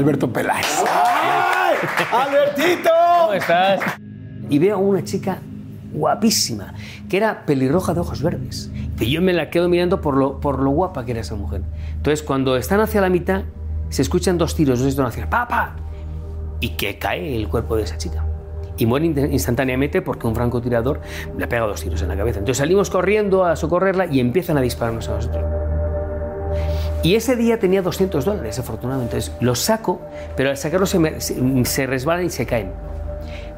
Alberto Peláez. ¡Ay! ¡Albertito! ¿Cómo estás? Y veo a una chica guapísima, que era pelirroja de ojos verdes. Y yo me la quedo mirando por lo, por lo guapa que era esa mujer. Entonces, cuando están hacia la mitad, se escuchan dos tiros, dos detonaciones, ¡papa! Y que cae el cuerpo de esa chica. Y muere in- instantáneamente porque un francotirador le pega dos tiros en la cabeza. Entonces salimos corriendo a socorrerla y empiezan a dispararnos a nosotros. Y ese día tenía 200 dólares, afortunadamente. Entonces los saco, pero al sacarlos se, me- se- se resbalan y se caen.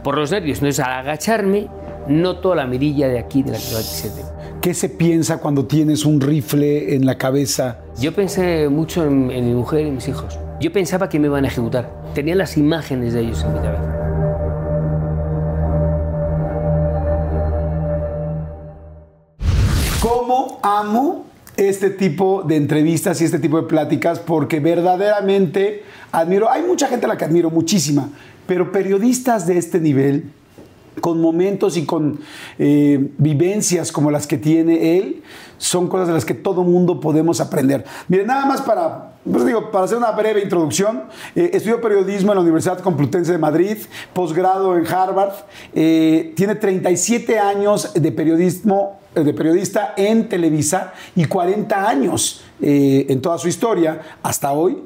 Por los nervios. Entonces al agacharme, noto la mirilla de aquí de la 47. ¿Qué se piensa cuando tienes un rifle en la cabeza? Yo pensé mucho en, en mi mujer y mis hijos. Yo pensaba que me iban a ejecutar. Tenía las imágenes de ellos en mi cabeza. ¿Cómo amo este tipo de entrevistas y este tipo de pláticas? Porque verdaderamente admiro, hay mucha gente a la que admiro muchísima, pero periodistas de este nivel, con momentos y con eh, vivencias como las que tiene él, son cosas de las que todo mundo podemos aprender. Miren, nada más para, pues digo, para hacer una breve introducción, eh, estudió periodismo en la Universidad Complutense de Madrid, posgrado en Harvard, eh, tiene 37 años de periodismo de periodista en Televisa y 40 años eh, en toda su historia hasta hoy.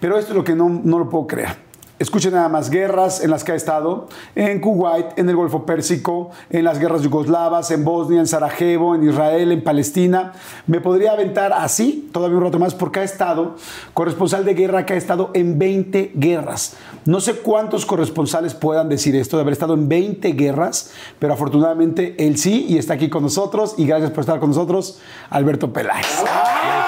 Pero esto es lo que no, no lo puedo creer. Escuchen nada más guerras en las que ha estado, en Kuwait, en el Golfo Pérsico, en las guerras yugoslavas, en Bosnia, en Sarajevo, en Israel, en Palestina. Me podría aventar así todavía un rato más porque ha estado corresponsal de guerra que ha estado en 20 guerras. No sé cuántos corresponsales puedan decir esto de haber estado en 20 guerras, pero afortunadamente él sí y está aquí con nosotros y gracias por estar con nosotros, Alberto Peláez. ¡Ay!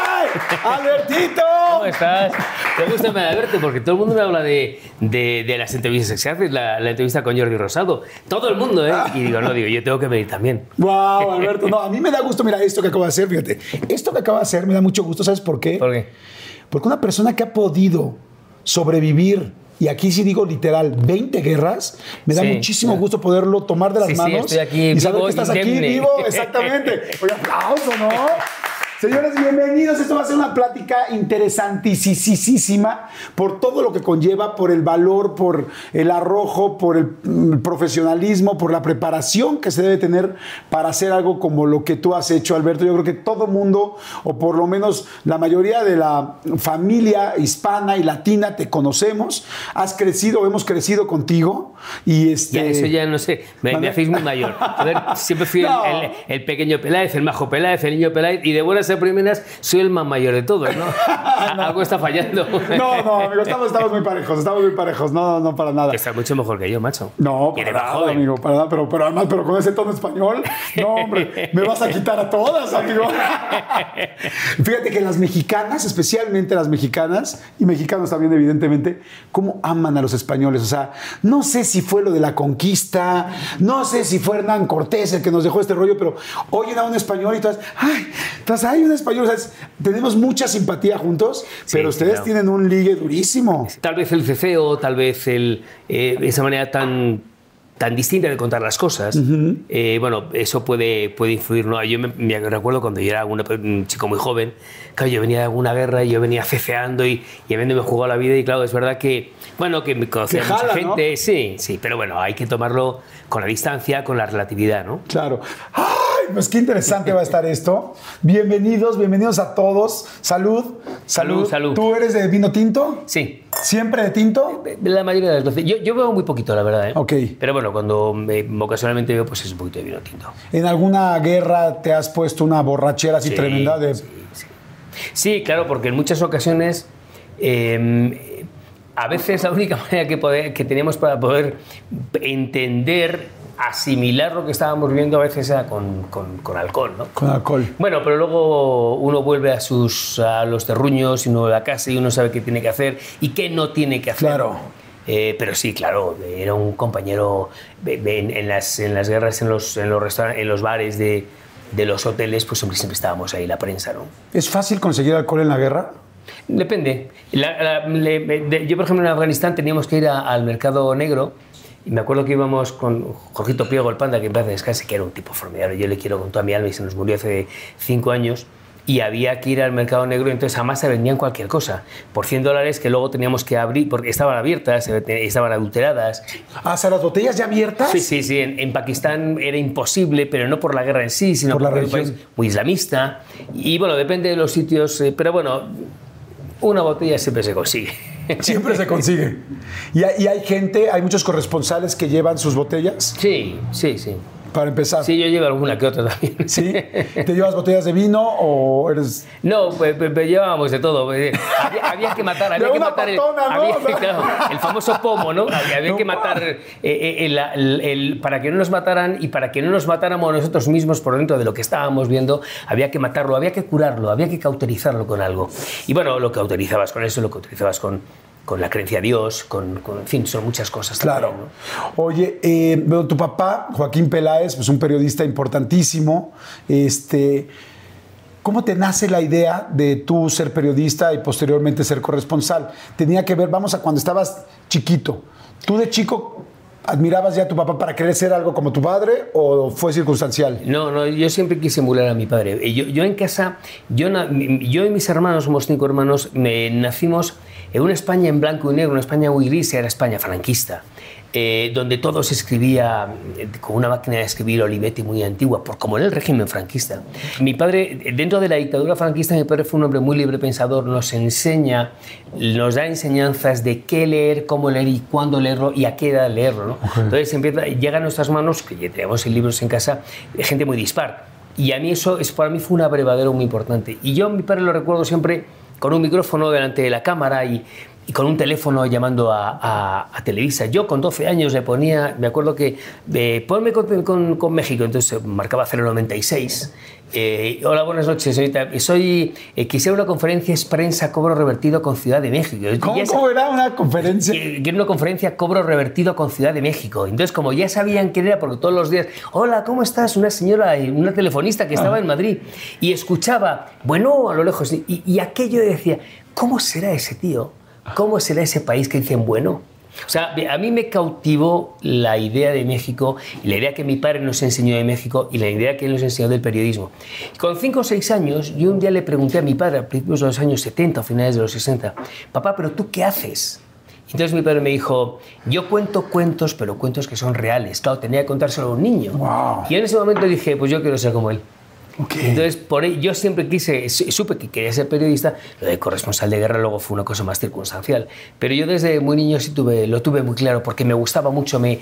¡Albertito! ¿Cómo estás? Me gusta verte porque todo el mundo me habla de, de, de las entrevistas que se hacen, la, la entrevista con Jordi Rosado. Todo el mundo, ¿eh? Y digo, no, digo, yo tengo que venir también. Wow, Alberto. No, a mí me da gusto, mira, esto que acabo de hacer, fíjate. Esto que acabo de hacer me da mucho gusto, ¿sabes por qué? ¿Por qué? Porque una persona que ha podido sobrevivir, y aquí sí digo literal, 20 guerras, me da Sí, muchísimo claro. gusto poderlo tomar de las Sí, sí, manos estoy aquí y saber que estás aquí vivo, exactamente. Oye, aplauso, ¿no? Señores, bienvenidos. Esto va a ser una plática interesantísima por todo lo que conlleva, por el valor, por el arrojo, por el profesionalismo, por la preparación que se debe tener para hacer algo como lo que tú has hecho, Alberto. Yo creo que todo mundo, o por lo menos la mayoría de la familia hispana y latina, te conocemos. Has crecido, hemos crecido contigo. Y este. Ya, eso ya no sé, me, me hacéis muy mayor. A ver, siempre fui el- No. el, el pequeño Peláez, el majo Peláez, el niño Peláez, y de buenas primeras soy el más mayor de todos, ¿no? Algo está fallando. No, no, amigo, estamos, estamos muy parejos, estamos muy parejos. No, no, no, para nada. Está mucho mejor que yo, macho. No, para nada, joven. amigo, para nada, pero, pero además, pero con ese tono español, no, hombre, me vas a quitar a todas, amigo. Fíjate que las mexicanas, especialmente las mexicanas, y mexicanos también, evidentemente, cómo aman a los españoles. O sea, no sé si fue lo de la conquista, no sé si fue Hernán Cortés el que nos dejó este rollo, pero oyen a un español y todas, ay, pues hay un español, o sea, tenemos mucha simpatía juntos, Sí, pero ustedes claro. tienen un ligue durísimo. Tal vez el ceceo, tal vez el, eh, esa manera tan, tan distinta de contar las cosas, eh, bueno, eso puede, puede influir. ¿no? Yo me, me recuerdo cuando yo era una- un chico muy joven, claro, yo venía de alguna guerra y yo venía ceceando y, y habiéndome jugado la vida y claro, es verdad que, bueno, que me conocía Que mucha jala, ¿no? gente, sí, sí, pero bueno, hay que tomarlo con la distancia, con la relatividad, ¿no? Claro. ¡Ay! Pues qué interesante va a estar esto. Bienvenidos, bienvenidos a todos. Salud. Salud, salud. ¿Tú eres de vino tinto? Sí, ¿Siempre de tinto? la mayoría de las veces. Yo, yo bebo muy poquito, la verdad. ¿eh? Ok. Pero bueno, cuando me, ocasionalmente bebo, pues es un poquito de vino tinto. ¿En alguna guerra te has puesto una borrachera así Sí, tremenda de... sí, sí. Sí, claro, porque en muchas ocasiones eh, a veces la única manera que, poder- que teníamos para poder entender, asimilar lo que estábamos viendo a veces era con, con- con alcohol, ¿no? con alcohol? Bueno, pero luego uno vuelve a, sus, a los terruños y uno vuelve a casa y uno sabe qué tiene que hacer y qué no tiene que hacer. Claro. Eh, pero sí, claro, era un compañero en, en las, en las guerras, en los, en los, restauran- en los bares de, de los hoteles, pues siempre, siempre estábamos ahí, la prensa, ¿no? ¿Es fácil conseguir alcohol en la guerra? Depende. La- la- le- de- yo, por ejemplo, en Afganistán teníamos que ir a- al mercado negro y me acuerdo que íbamos con Jorgito Priego, el panda, que en paz descanse, que era un tipo formidable. Yo le quiero con toda mi alma y se nos murió hace cinco años. y había que ir al mercado negro, entonces además se vendían cualquier cosa, por 100 dólares que luego teníamos que abrir, porque estaban abiertas, estaban adulteradas. Ah, o sea, las botellas ya abiertas. Sí, sí, sí, en, Pakistán era imposible, pero no por la guerra en sí, sino por, la un país muy islamista. Y bueno, depende de los sitios, eh, pero bueno, una botella siempre se consigue. Siempre se consigue. ¿Y hay, gente, hay muchos corresponsales que llevan sus botellas? Sí, sí, sí para empezar. Sí, yo llevo alguna que otra también. ¿Sí? ¿Te llevas botellas de vino o eres...? No, pues, pues, pues llevábamos de todo. Había, había que matar, había que matar el, el, famoso pomo, ¿no? Había, que matar eh, eh, el, para que no nos mataran y para que no nos matáramos nosotros mismos por dentro de lo que estábamos viendo, había que matarlo, había que curarlo, había que cauterizarlo con algo. Y bueno, lo cauterizabas con eso, lo cauterizabas con con la creencia a Dios, con, en fin, son muchas cosas. Claro. Oye, eh, tu papá, Joaquín Peláez, pues un periodista importantísimo, este, ¿cómo te nace la idea de tú ser periodista y posteriormente ser corresponsal? Tenía que ver, vamos a cuando estabas chiquito, ¿tú de chico ¿Admirabas ya a tu papá para querer ser algo como tu padre o fue circunstancial? No, no, yo siempre quise emular a mi padre. Yo, yo en casa, yo, yo y mis hermanos, somos cinco hermanos, me, nacimos en una España en blanco y negro, una España muy gris, era España franquista. Eh, donde todo se escribía eh, con una máquina de escribir Olivetti muy antigua, por como era el régimen franquista. Mi padre, dentro de la dictadura franquista, mi padre fue un hombre muy libre pensador, nos enseña, nos da enseñanzas de qué leer, cómo leer y cuándo leerlo y a qué edad leerlo. Entonces empieza, llega a nuestras manos, que ya tenemos libros en casa, gente muy dispar. Y a mí eso es, para mí fue un abrevadero muy importante. Y yo mi padre lo recuerdo siempre con un micrófono delante de la cámara y y con un teléfono llamando a, a, Televisa. Yo con 12 años le ponía, me acuerdo que, eh, ponme con, con, México, entonces marcaba 096. Eh, hola, buenas noches, señorita. Soy, eh, quisiera una conferencia prensa cobro revertido con Ciudad de México. ¿Cómo, era una conferencia? Quiero una conferencia cobro revertido con Ciudad de México. Entonces, como ya sabían quién era, porque todos los días, hola, ¿cómo estás? Una señora, una telefonista que estaba ah. en Madrid y escuchaba, bueno, a lo lejos, y, y aquello decía, ¿cómo será ese tío? ¿Cómo será ese país que dicen bueno? O sea, a mí me cautivó la idea de México y la idea que mi padre nos enseñó de México y la idea que él nos enseñó del periodismo. Con 5 o 6 años, yo un día le pregunté a mi padre, a principios de los años 70 o finales de los 60, papá, ¿pero tú qué haces? Entonces mi padre me dijo, yo cuento cuentos, pero cuentos que son reales. Claro, tenía que contárselo a un niño. Y en ese momento dije, pues yo quiero ser como él. Entonces, por yo siempre quise, supe que quería ser periodista, lo de corresponsal de guerra luego fue una cosa más circunstancial, pero yo desde muy niño sí tuve, lo tuve muy claro porque me gustaba mucho, me,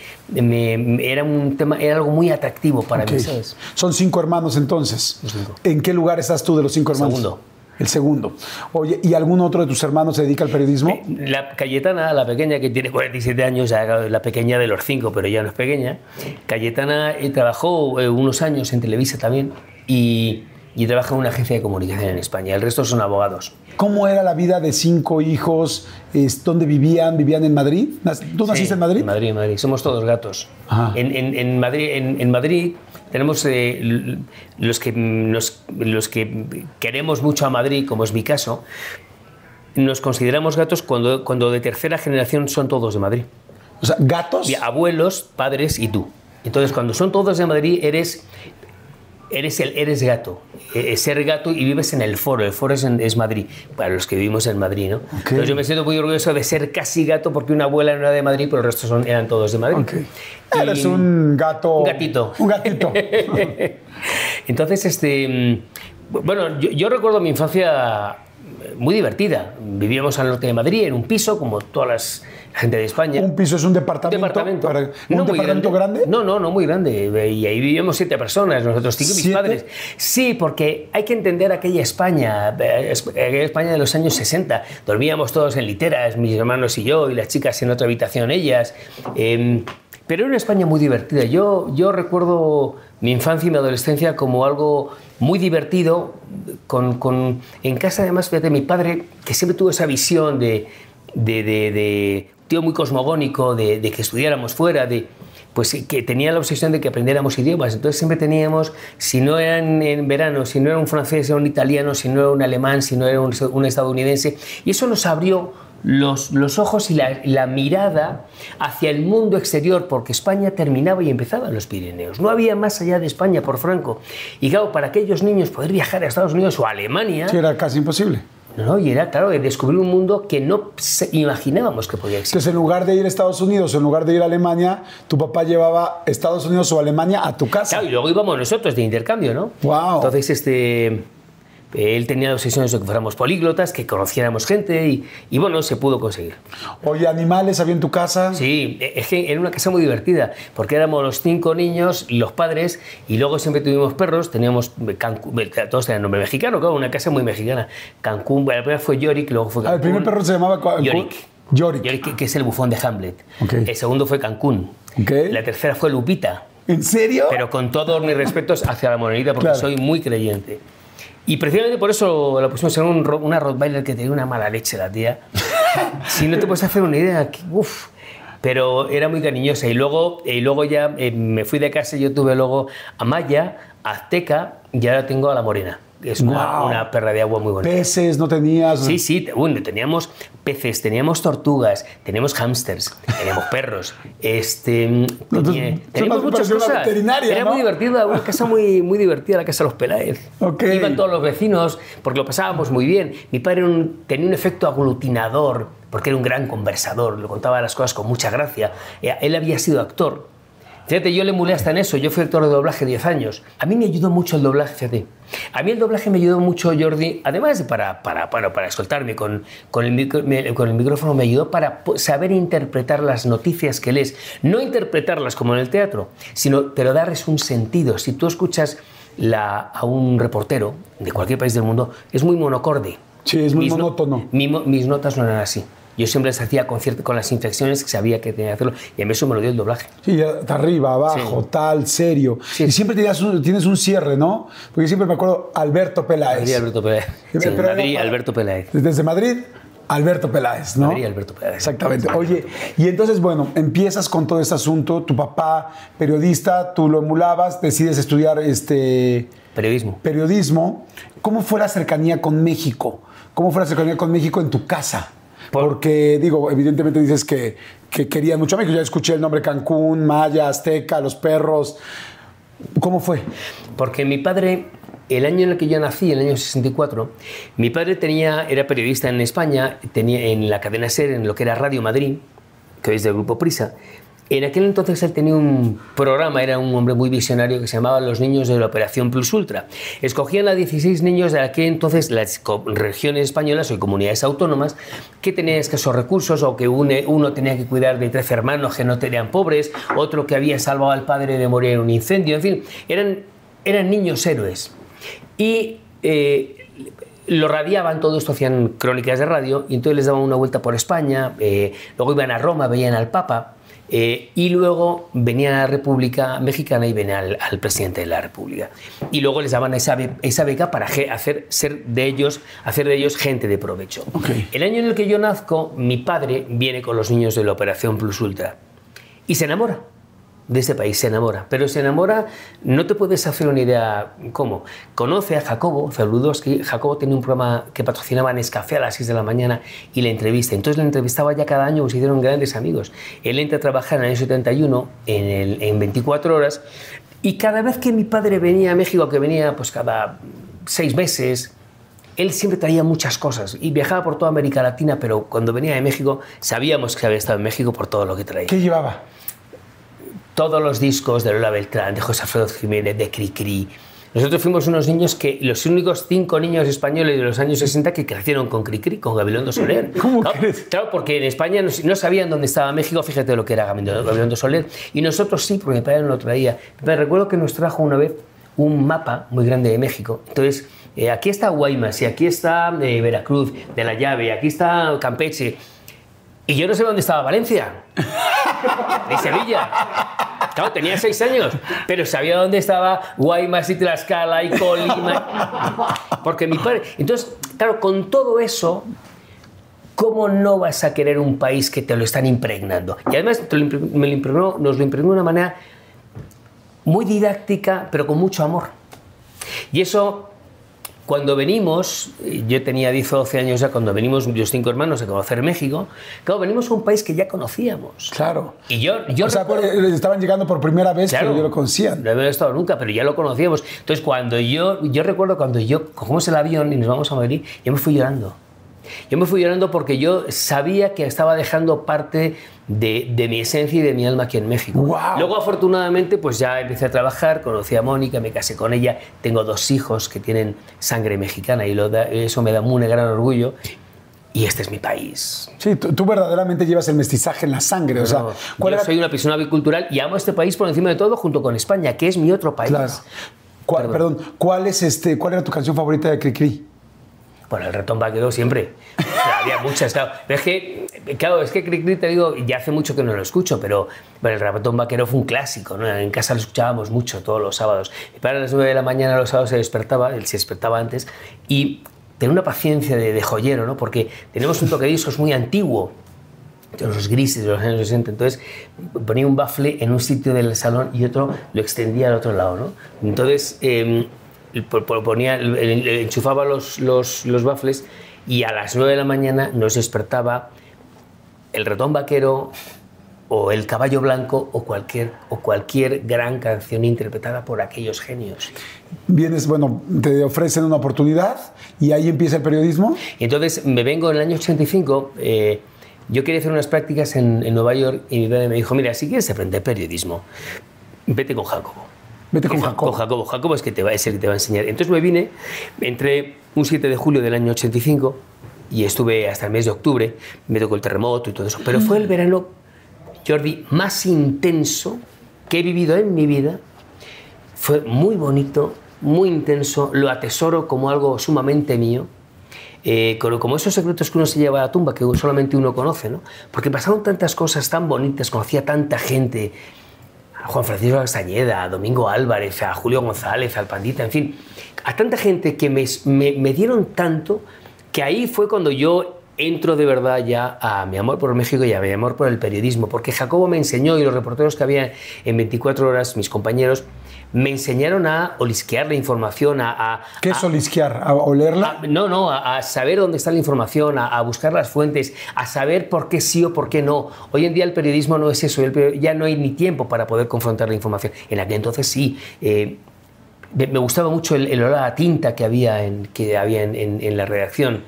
era un tema, era algo muy atractivo para mí, ¿sabes? Son cinco hermanos entonces. ¿En qué lugar estás tú de los cinco hermanos? Segundo. El segundo. Oye, ¿y algún otro de tus hermanos se dedica al periodismo? Eh, la Cayetana, la pequeña que tiene 47 años, la pequeña de los cinco, pero ya no es pequeña. Cayetana eh, trabajó eh, unos años en Televisa también y, y trabaja en una agencia de comunicación en España. El resto son abogados. ¿Cómo era la vida de cinco hijos? ¿Dónde vivían? ¿Vivían en Madrid? ¿Tú naciste en Madrid? En Madrid, en Madrid. Somos todos gatos. En, en, en, Madrid, en, Madrid tenemos eh, los, que los que queremos mucho a Madrid, como es mi caso, nos consideramos gatos cuando, cuando de tercera generación son todos de Madrid. O sea, gatos. abuelos, padres y tú. Entonces, cuando son todos de Madrid, eres eres, el, eres gato. E, ser gato y vives en el foro. El foro es, es Madrid, para los que vivimos en Madrid, ¿no? Entonces yo me siento muy orgulloso de ser casi gato porque una abuela no era de Madrid, pero el resto son, eran todos de Madrid. Okay. Eres un gato. Un gatito. Un gatito. Entonces, este. Mm, bueno, yo, yo recuerdo mi infancia muy divertida. Vivíamos al norte de Madrid, en un piso, como todas las gente de España. ¿Un piso es un departamento? departamento. Para, ¿Un no departamento grande. No, no, no muy grande. Y ahí vivíamos siete personas, nosotros cinco mis padres. Sí, porque hay que entender aquella España, aquella España de los años 60. Dormíamos todos en literas, mis hermanos y yo, y las chicas en otra habitación ellas. Em, pero era una España muy divertida. Yo, yo recuerdo mi infancia y mi adolescencia como algo muy divertido. Con, con, en casa, además, fíjate, mi padre, que siempre tuvo esa visión de, de, de muy cosmogónico de, que estudiáramos fuera, de, pues que tenía la obsesión de que aprendiéramos idiomas. Entonces siempre teníamos, si no era en verano, si no era un francés, era un italiano, si no era un alemán, si no era un, estadounidense. Y eso nos abrió los, los ojos y la, la mirada hacia el mundo exterior, porque España terminaba y empezaba en los Pirineos. No había más allá de España por Franco. Y claro, para aquellos niños poder viajar a Estados Unidos o a Alemania... Sí, era casi imposible. No, y era, claro, descubrir un mundo que no imaginábamos que podía existir. Entonces, en lugar de ir a Estados Unidos, en lugar de ir a Alemania, tu papá llevaba Estados Unidos o Alemania a tu casa. Claro, y luego íbamos nosotros de intercambio, ¿no? Guau. Entonces, este, él tenía obsesiones de que fuéramos políglotas, que conociéramos gente y, y bueno, se pudo conseguir. Oye, ¿animales había en tu casa? Sí, es que era una casa muy divertida, porque éramos los cinco niños y los padres, y luego siempre tuvimos perros, teníamos Cancún, todos tenían nombre mexicano, claro, una casa muy mexicana. Cancún, la primera fue Yorick, luego fue Ah, Cancún. el primer perro se llamaba... cua- Yorick. Yorick. Yorick, que- es el bufón de Hamlet. Ok. El segundo fue Cancún. Ok. La tercera fue Lupita. ¿En serio? Pero con todos mis respetos hacia la monedita, porque Claro. soy muy creyente. Y precisamente por eso la pusimos en un, una Rottweiler que tenía una mala leche la tía. si no te puedes hacer una idea, que- uf. Pero era muy cariñosa. Y luego, y luego ya eh, me fui de casa y yo tuve luego a Maya, a Azteca y ahora tengo a la Morena. Es una, perra de agua muy bonita. Peces, no tenías... Sí, sí, bueno, teníamos peces, teníamos tortugas, teníamos hámsters, teníamos perros, este, tenía- eso teníamos muchas cosas. Era ¿no? muy divertida, una casa muy, muy divertida, la casa de los Peláez. Ok. Iban todos los vecinos porque lo pasábamos muy bien. Mi padre un- tenía un efecto aglutinador porque era un gran conversador, lo contaba las cosas con mucha gracia. Él había sido actor. Fíjate, yo le emulé hasta en eso. Yo fui actor de doblaje 10 años. A mí me ayudó mucho el doblaje, fíjate. A mí el doblaje me ayudó mucho, Jordi, además de para, para, bueno, para escoltarme con, con, el micro- me- con el micrófono, me ayudó para saber interpretar las noticias que lees. No interpretarlas como en el teatro, sino, pero darles un sentido. Si tú escuchas la, a un reportero de cualquier país del mundo, es muy monocorde. Sí, es muy Mis no- monótono. mi mo- mis notas no eran así. Yo siempre las hacía con, con las inflexiones que sabía que tenía que hacerlo y a mí eso me lo dio el doblaje. Sí, hasta arriba, abajo, Sí. tal, serio. Sí. Y siempre tenías un- tienes un cierre, ¿no? Porque siempre me acuerdo Alberto Peláez. Madrid, Alberto Peláez. Sí, Pero Madrid, Alberto Peláez. Desde Madrid, Alberto Peláez, ¿no? Madrid, Alberto Peláez. Exactamente. Oye, y entonces, bueno, empiezas con todo este asunto, tu papá, periodista, tú lo emulabas, decides estudiar este Periodismo. periodismo. ¿Cómo fue la cercanía con México? ¿Cómo fue la cercanía con México en tu casa? Por- Porque, digo, evidentemente dices que, que querían mucho a México. Ya escuché el nombre Cancún, Maya, Azteca, Los Perros. ¿Cómo fue? Porque mi padre, el año en el que yo nací, el año 64, mi padre tenía, era periodista en España, tenía en la cadena SER, en lo que era Radio Madrid, que hoy es del Grupo Prisa. En aquel entonces él tenía un programa, era un hombre muy visionario que se llamaba Los Niños de la Operación Plus Ultra. Escogían a 16 niños de aquel entonces las regiones españolas o comunidades autónomas que tenían escasos recursos o que uno tenía que cuidar de 13 hermanos que no tenían pobres, otro que había salvado al padre de morir en un incendio, en fin, eran, eran niños héroes. Y eh, lo radiaban, todo esto hacían crónicas de radio, y entonces les daban una vuelta por España, eh, luego iban a Roma, veían al Papa, eh, y luego venían a la República Mexicana y venían al, al presidente de la República. Y luego les daban esa, be- esa beca para hacer, ser de ellos, hacer de ellos gente de provecho. El año en el que yo nazco, mi padre viene con los niños de la Operación Plus Ultra y se enamora de este país, se enamora. Pero se enamora, no te puedes hacer una idea cómo. Conoce a Jacobo Zabludowski. Jacobo tenía un programa que patrocinaba Nescafé a las 6 de la mañana y le entrevista. Entonces le entrevistaba ya cada año se hicieron grandes amigos. Él entra a trabajar en el año 71 en, el- en 24 horas y cada vez que mi padre venía a México, que venía pues cada seis meses, él siempre traía muchas cosas y viajaba por toda América Latina, pero cuando venía de México sabíamos que había estado en México por todo lo que traía. ¿Qué llevaba? Todos los discos de Lola Beltrán, de José Alfredo Jiménez, de Cricri. Nosotros fuimos unos niños que, los únicos cinco niños españoles de los años 60 que crecieron con Cricri, con Gabilondo Soler. ¿Cómo claro, crees? Claro, porque en España no, no sabían dónde estaba México, fíjate lo que era Gabilondo Gabilondo Soler. Y nosotros sí, porque mi padre nos lo traía. Me recuerdo que nos trajo una vez un mapa muy grande de México. Entonces, eh, aquí está Guaymas, y aquí está eh, Veracruz, de la llave, y aquí está Campeche. Y yo no sé dónde estaba Valencia. De Sevilla. Claro, tenía seis años, pero sabía dónde estaba Guaymas y Tlaxcala y Colima. Porque mi padre. Entonces, claro, con todo eso, ¿cómo no vas a querer un país que te lo están impregnando? Y además me lo impregnó, nos lo impregnó de una manera muy didáctica, pero con mucho amor. Y eso cuando venimos, yo tenía 10 o 12 años ya, cuando venimos los cinco hermanos a conocer México, claro, venimos a un país que ya conocíamos. Claro. Y yo, yo o sea, recuerdo- eh, estaban llegando por primera vez, Claro. pero yo lo conocían. No había estado nunca, pero ya lo conocíamos. Entonces, cuando yo, yo recuerdo cuando yo cogemos el avión y nos vamos a Madrid, yo me fui llorando. Yo me fui llorando porque yo sabía que estaba dejando parte de, de mi esencia y de mi alma aquí en México. ¡Guau! Luego, afortunadamente, pues ya empecé a trabajar, conocí a Mónica, me casé con ella, tengo dos hijos que tienen sangre mexicana y lo da- eso me da un gran orgullo. Y este es mi país. Sí, tú, tú verdaderamente llevas el mestizaje en la sangre. o sea, No, ¿cuál yo era, soy una persona bicultural y amo este país por encima de todo, junto con España, que es mi otro país. claro. ¿Cuál- perdón, ¿cuál, es este, ¿cuál era tu canción favorita de Cricri? Bueno, el ratón vaquero siempre. O sea, había muchas, claro. Es que, claro, es que Cric Cric, te digo, ya hace mucho que no lo escucho, pero bueno, el ratón vaquero fue un clásico, ¿no? En casa lo escuchábamos mucho todos los sábados. Mi padre a las 9 de la mañana los sábados se despertaba, él se despertaba antes, y tenía una paciencia de, de joyero, ¿no? Porque tenemos un toque de discos muy antiguo, de los grises de los años 60. Entonces ponía un bafle en un sitio del salón y otro lo extendía al otro lado. ¿no? Entonces eh, ponía, enchufaba los, los, los bafles y a las 9 de la mañana nos despertaba el ratón vaquero o el caballo blanco o cualquier, o cualquier gran canción interpretada por aquellos genios. Vienes, bueno, te ofrecen una oportunidad y ahí empieza el periodismo. Entonces me vengo en el año 85. eh, yo quería hacer unas prácticas en, en Nueva York y mi padre me dijo: Mira, si quieres aprender periodismo, vete con Jacobo. Vete con Con Jacobo. Jacobo. Jacobo es, que te va, es el que te va a enseñar. Entonces me vine, entré un 7 de julio del año 85 y estuve hasta el mes de octubre. Me tocó el terremoto y todo eso. Pero fue el verano, Jordi, más intenso que he vivido en mi vida. Fue muy bonito, muy intenso. Lo atesoro como algo sumamente mío. Eh, como esos secretos que uno se lleva a la tumba, que solamente uno conoce, ¿no? Porque pasaron tantas cosas tan bonitas, conocía tanta gente, a Juan Francisco Castañeda, a Domingo Álvarez, a Julio González, al Pandita, en fin, a tanta gente que me, me- me dieron tanto que ahí fue cuando yo entro de verdad ya a mi amor por México y a mi amor por el periodismo, porque Jacobo me enseñó y los reporteros que había en 24 horas, mis compañeros, me enseñaron a olisquear la información, a... a- ¿Qué a- es olisquear? ¿A olerla? a- no, no, a, a saber dónde está la información, a, a buscar las fuentes, a saber por qué sí o por qué no. Hoy en día el periodismo no es eso, el ya no hay ni tiempo para poder confrontar la información. En aquel entonces sí. eh, me gustaba mucho el, el olor a tinta que había en, que había en, en- en la redacción.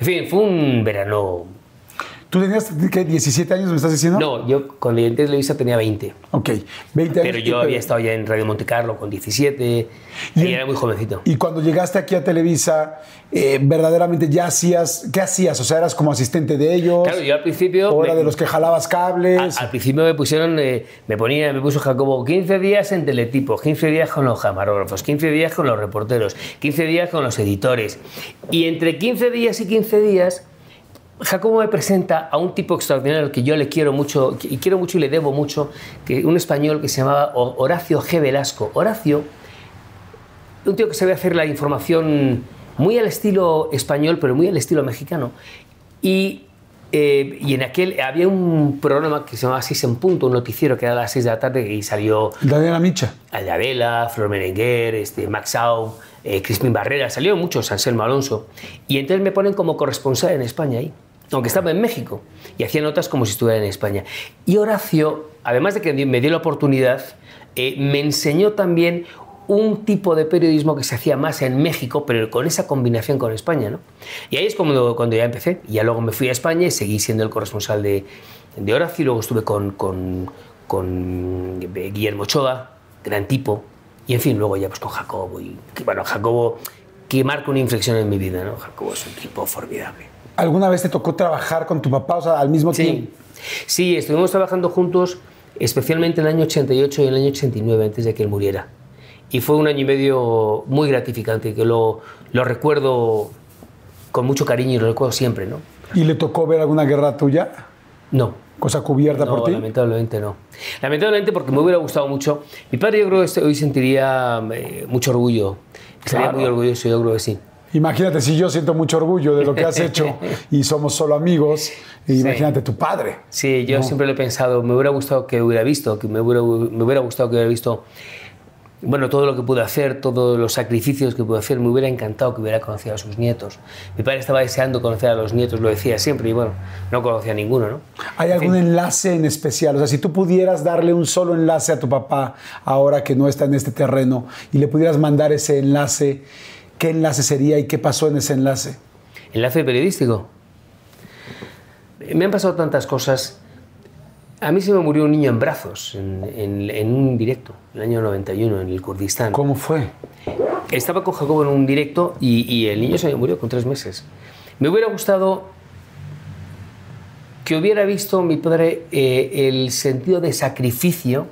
En fin, fue un verano. ¿Tú tenías ¿qué, 17 años, me estás diciendo? No, yo cuando llegué a Televisa tenía 20. Ok, 20 años. Pero yo había estado ya en Radio Monte Carlo con 17 y, Y- era muy jovencito. Y cuando llegaste aquí a Televisa, eh, verdaderamente ya hacías, ¿qué hacías? O sea, eras como asistente de ellos. Claro, yo al principio. o era me- de los que jalabas cables. Al, al principio me pusieron, eh, me ponía, me puso Jacobo 15 días en Teletipo, 15 días con los camarógrafos, 15 días con los reporteros, 15 días con los editores. Y entre 15 días y 15 días, Jacobo me presenta a un tipo extraordinario al que yo le quiero mucho, y quiero mucho y le debo mucho, que un español que se llamaba Ho- Horacio G. Velasco. Horacio, un tío que sabe hacer la información muy al estilo español, pero muy al estilo mexicano. Y, eh, y en aquel había un programa que se llamaba Seis en Punto, un noticiero que era a las 6 de la tarde y salió Daniela Micha. Aldabela, Flor Merenguer, este, Max Sau, eh, Crispín Barrera, salieron muchos, Anselmo Alonso. Y entonces me ponen como corresponsal en España ahí, aunque estaba en México. Y hacía notas como si estuviera en España. Y Horacio, además de que me dio la oportunidad, eh, me enseñó también un tipo de periodismo que se hacía más en México, pero con esa combinación con España. ¿no? Y ahí es cuando, cuando ya empecé. Y ya luego me fui a España y seguí siendo el corresponsal de, de Horacio. Y luego estuve con, con, con Guillermo Ochoa, gran tipo. Y en fin, luego ya pues con Jacobo. Y bueno, Jacobo, que marca una inflexión en mi vida. ¿no? Jacobo es un tipo formidable. ¿Alguna vez te tocó trabajar con tu papá, o sea, al mismo Sí, tiempo? sí, estuvimos trabajando juntos, especialmente en el año 88 y en el año 89, antes de que él muriera. Y fue un año y medio muy gratificante, que lo, lo recuerdo con mucho cariño y lo recuerdo siempre, ¿no? ¿Y le tocó ver alguna guerra tuya? No, Cosa cubierta no, por ti. lamentablemente no. Lamentablemente porque me hubiera gustado mucho. Mi padre yo creo que este- hoy sentiría eh, mucho orgullo. Claro. muy orgulloso, yo creo que sí. Imagínate, si yo siento mucho orgullo de lo que has hecho y somos solo amigos, imagínate tu padre. Sí, yo siempre lo he pensado, me hubiera gustado que hubiera visto, que me hubiera, me hubiera gustado que hubiera visto bueno, todo lo que pude hacer, todos los sacrificios que pude hacer, me hubiera encantado que hubiera conocido a sus nietos. Mi padre estaba deseando conocer a los nietos, lo decía siempre, y bueno, no conocía a ninguno, ¿no? ¿Hay algún enlace en especial? O sea, si tú pudieras darle un solo enlace a tu papá ahora que no está en este terreno y le pudieras mandar ese enlace, ¿qué enlace sería y qué pasó en ese enlace? Enlace periodístico. Me han pasado tantas cosas a mí se me murió un niño en brazos, en, un directo, en el año 91, en el Kurdistán. ¿Cómo fue? Estaba con Jacobo en un directo y, el niño se me murió con tres meses. Me hubiera gustado que hubiera visto mi padre eh, el sentido de sacrificio,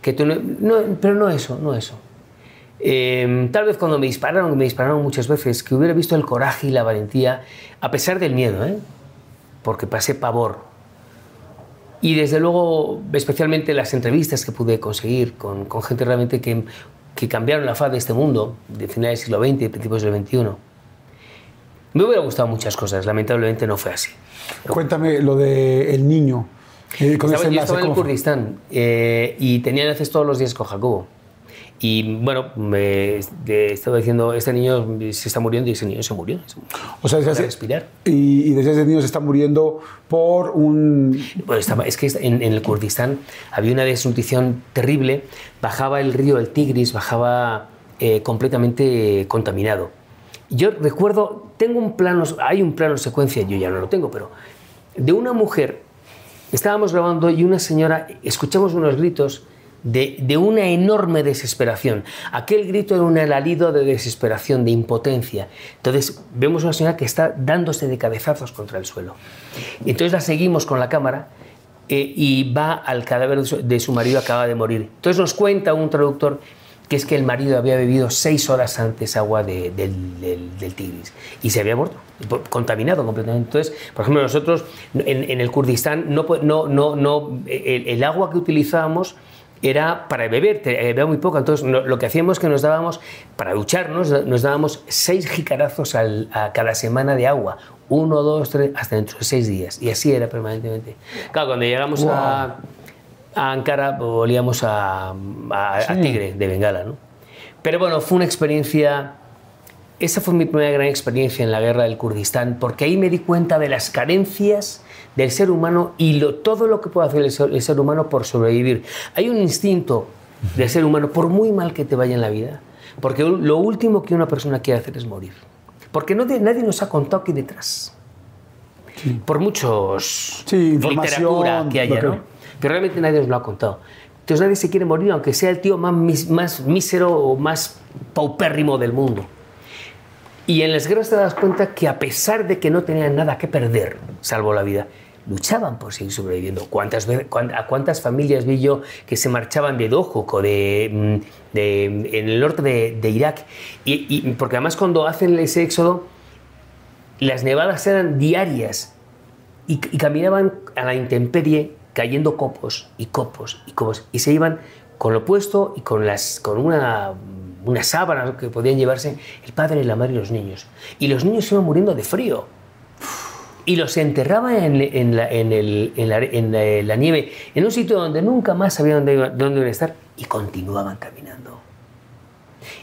que no, pero no eso, no eso. Em, tal vez cuando me dispararon, me dispararon muchas veces, que hubiera visto el coraje y la valentía, a pesar del miedo, ¿eh? porque pasé pavor, y desde luego, especialmente las entrevistas que pude conseguir con, con gente realmente que, que, cambiaron la faz de este mundo, de finales del siglo XX y principios del XXI. Me hubiera gustado muchas cosas, lamentablemente no fue así. Cuéntame lo del el niño. Eh, con estaba, yo estaba en el Kurdistán eh, y tenía enlaces todos los días con Jacobo. Y bueno, me estaba diciendo, este niño se está muriendo y ese niño se murió. O sea, desde respirar. Y, y desde ese niño se está muriendo por un... Bueno, estaba, es que en, el Kurdistán había una desnutrición terrible, bajaba el río el Tigris, bajaba eh, completamente contaminado. Yo recuerdo, tengo un plano, hay un plano secuencia, yo ya no lo tengo, pero de una mujer, estábamos grabando y una señora, escuchamos unos gritos de, una enorme desesperación. Aquel grito era un alarido de desesperación, de impotencia. Entonces vemos una señora que está dándose de cabezazos contra el suelo. Entonces la seguimos con la cámara eh, y va al cadáver de su, marido, acaba de morir. Entonces nos cuenta un traductor que es que el marido había bebido seis horas antes agua del, Tigris y se había muerto, contaminado completamente. Entonces, por ejemplo, nosotros en, el Kurdistán, no, no, no, no el, agua que utilizábamos era para beber, bebía muy poco. Entonces, lo que hacíamos es que nos dábamos, para ducharnos, nos dábamos seis jicarazos a cada semana de agua. Uno, dos, tres, hasta dentro de seis días. Y así era permanentemente. Claro, cuando llegamos a, Ankara, volvíamos a, Tigre, de Bengala, ¿no? Pero bueno, fue una experiencia esa fue mi primera gran experiencia en la guerra del Kurdistán, porque ahí me di cuenta de las carencias del ser humano y todo lo que puede hacer el ser, humano por sobrevivir. Hay un instinto del ser humano, por muy mal que te vaya en la vida, porque lo último que una persona quiere hacer es morir. Porque no nadie nos ha contado aquí detrás. Por muchos sí, literatura que haya, ¿no? Pero realmente nadie nos lo ha contado. Entonces nadie se quiere morir, aunque sea el tío más, más mísero o más paupérrimo del mundo. Y en las guerras te das cuenta que a pesar de que no tenían nada que perder, salvo la vida, luchaban por seguir sobreviviendo. ¿Cuántas, ¿A cuántas familias vi yo que se marchaban de Dohuk de, mm, de en el norte de, Irak? Y, porque además cuando hacen ese éxodo, las nevadas eran diarias y, y caminaban a la intemperie cayendo copos y copos y copos y se iban con lo puesto y con, las, con una una sábana que podían llevarse el padre, la madre y los niños. Y los niños iban muriendo de frío. Y los enterraban en, la, nieve, en un sitio donde nunca más sabían dónde, dónde iban a estar, y continuaban caminando.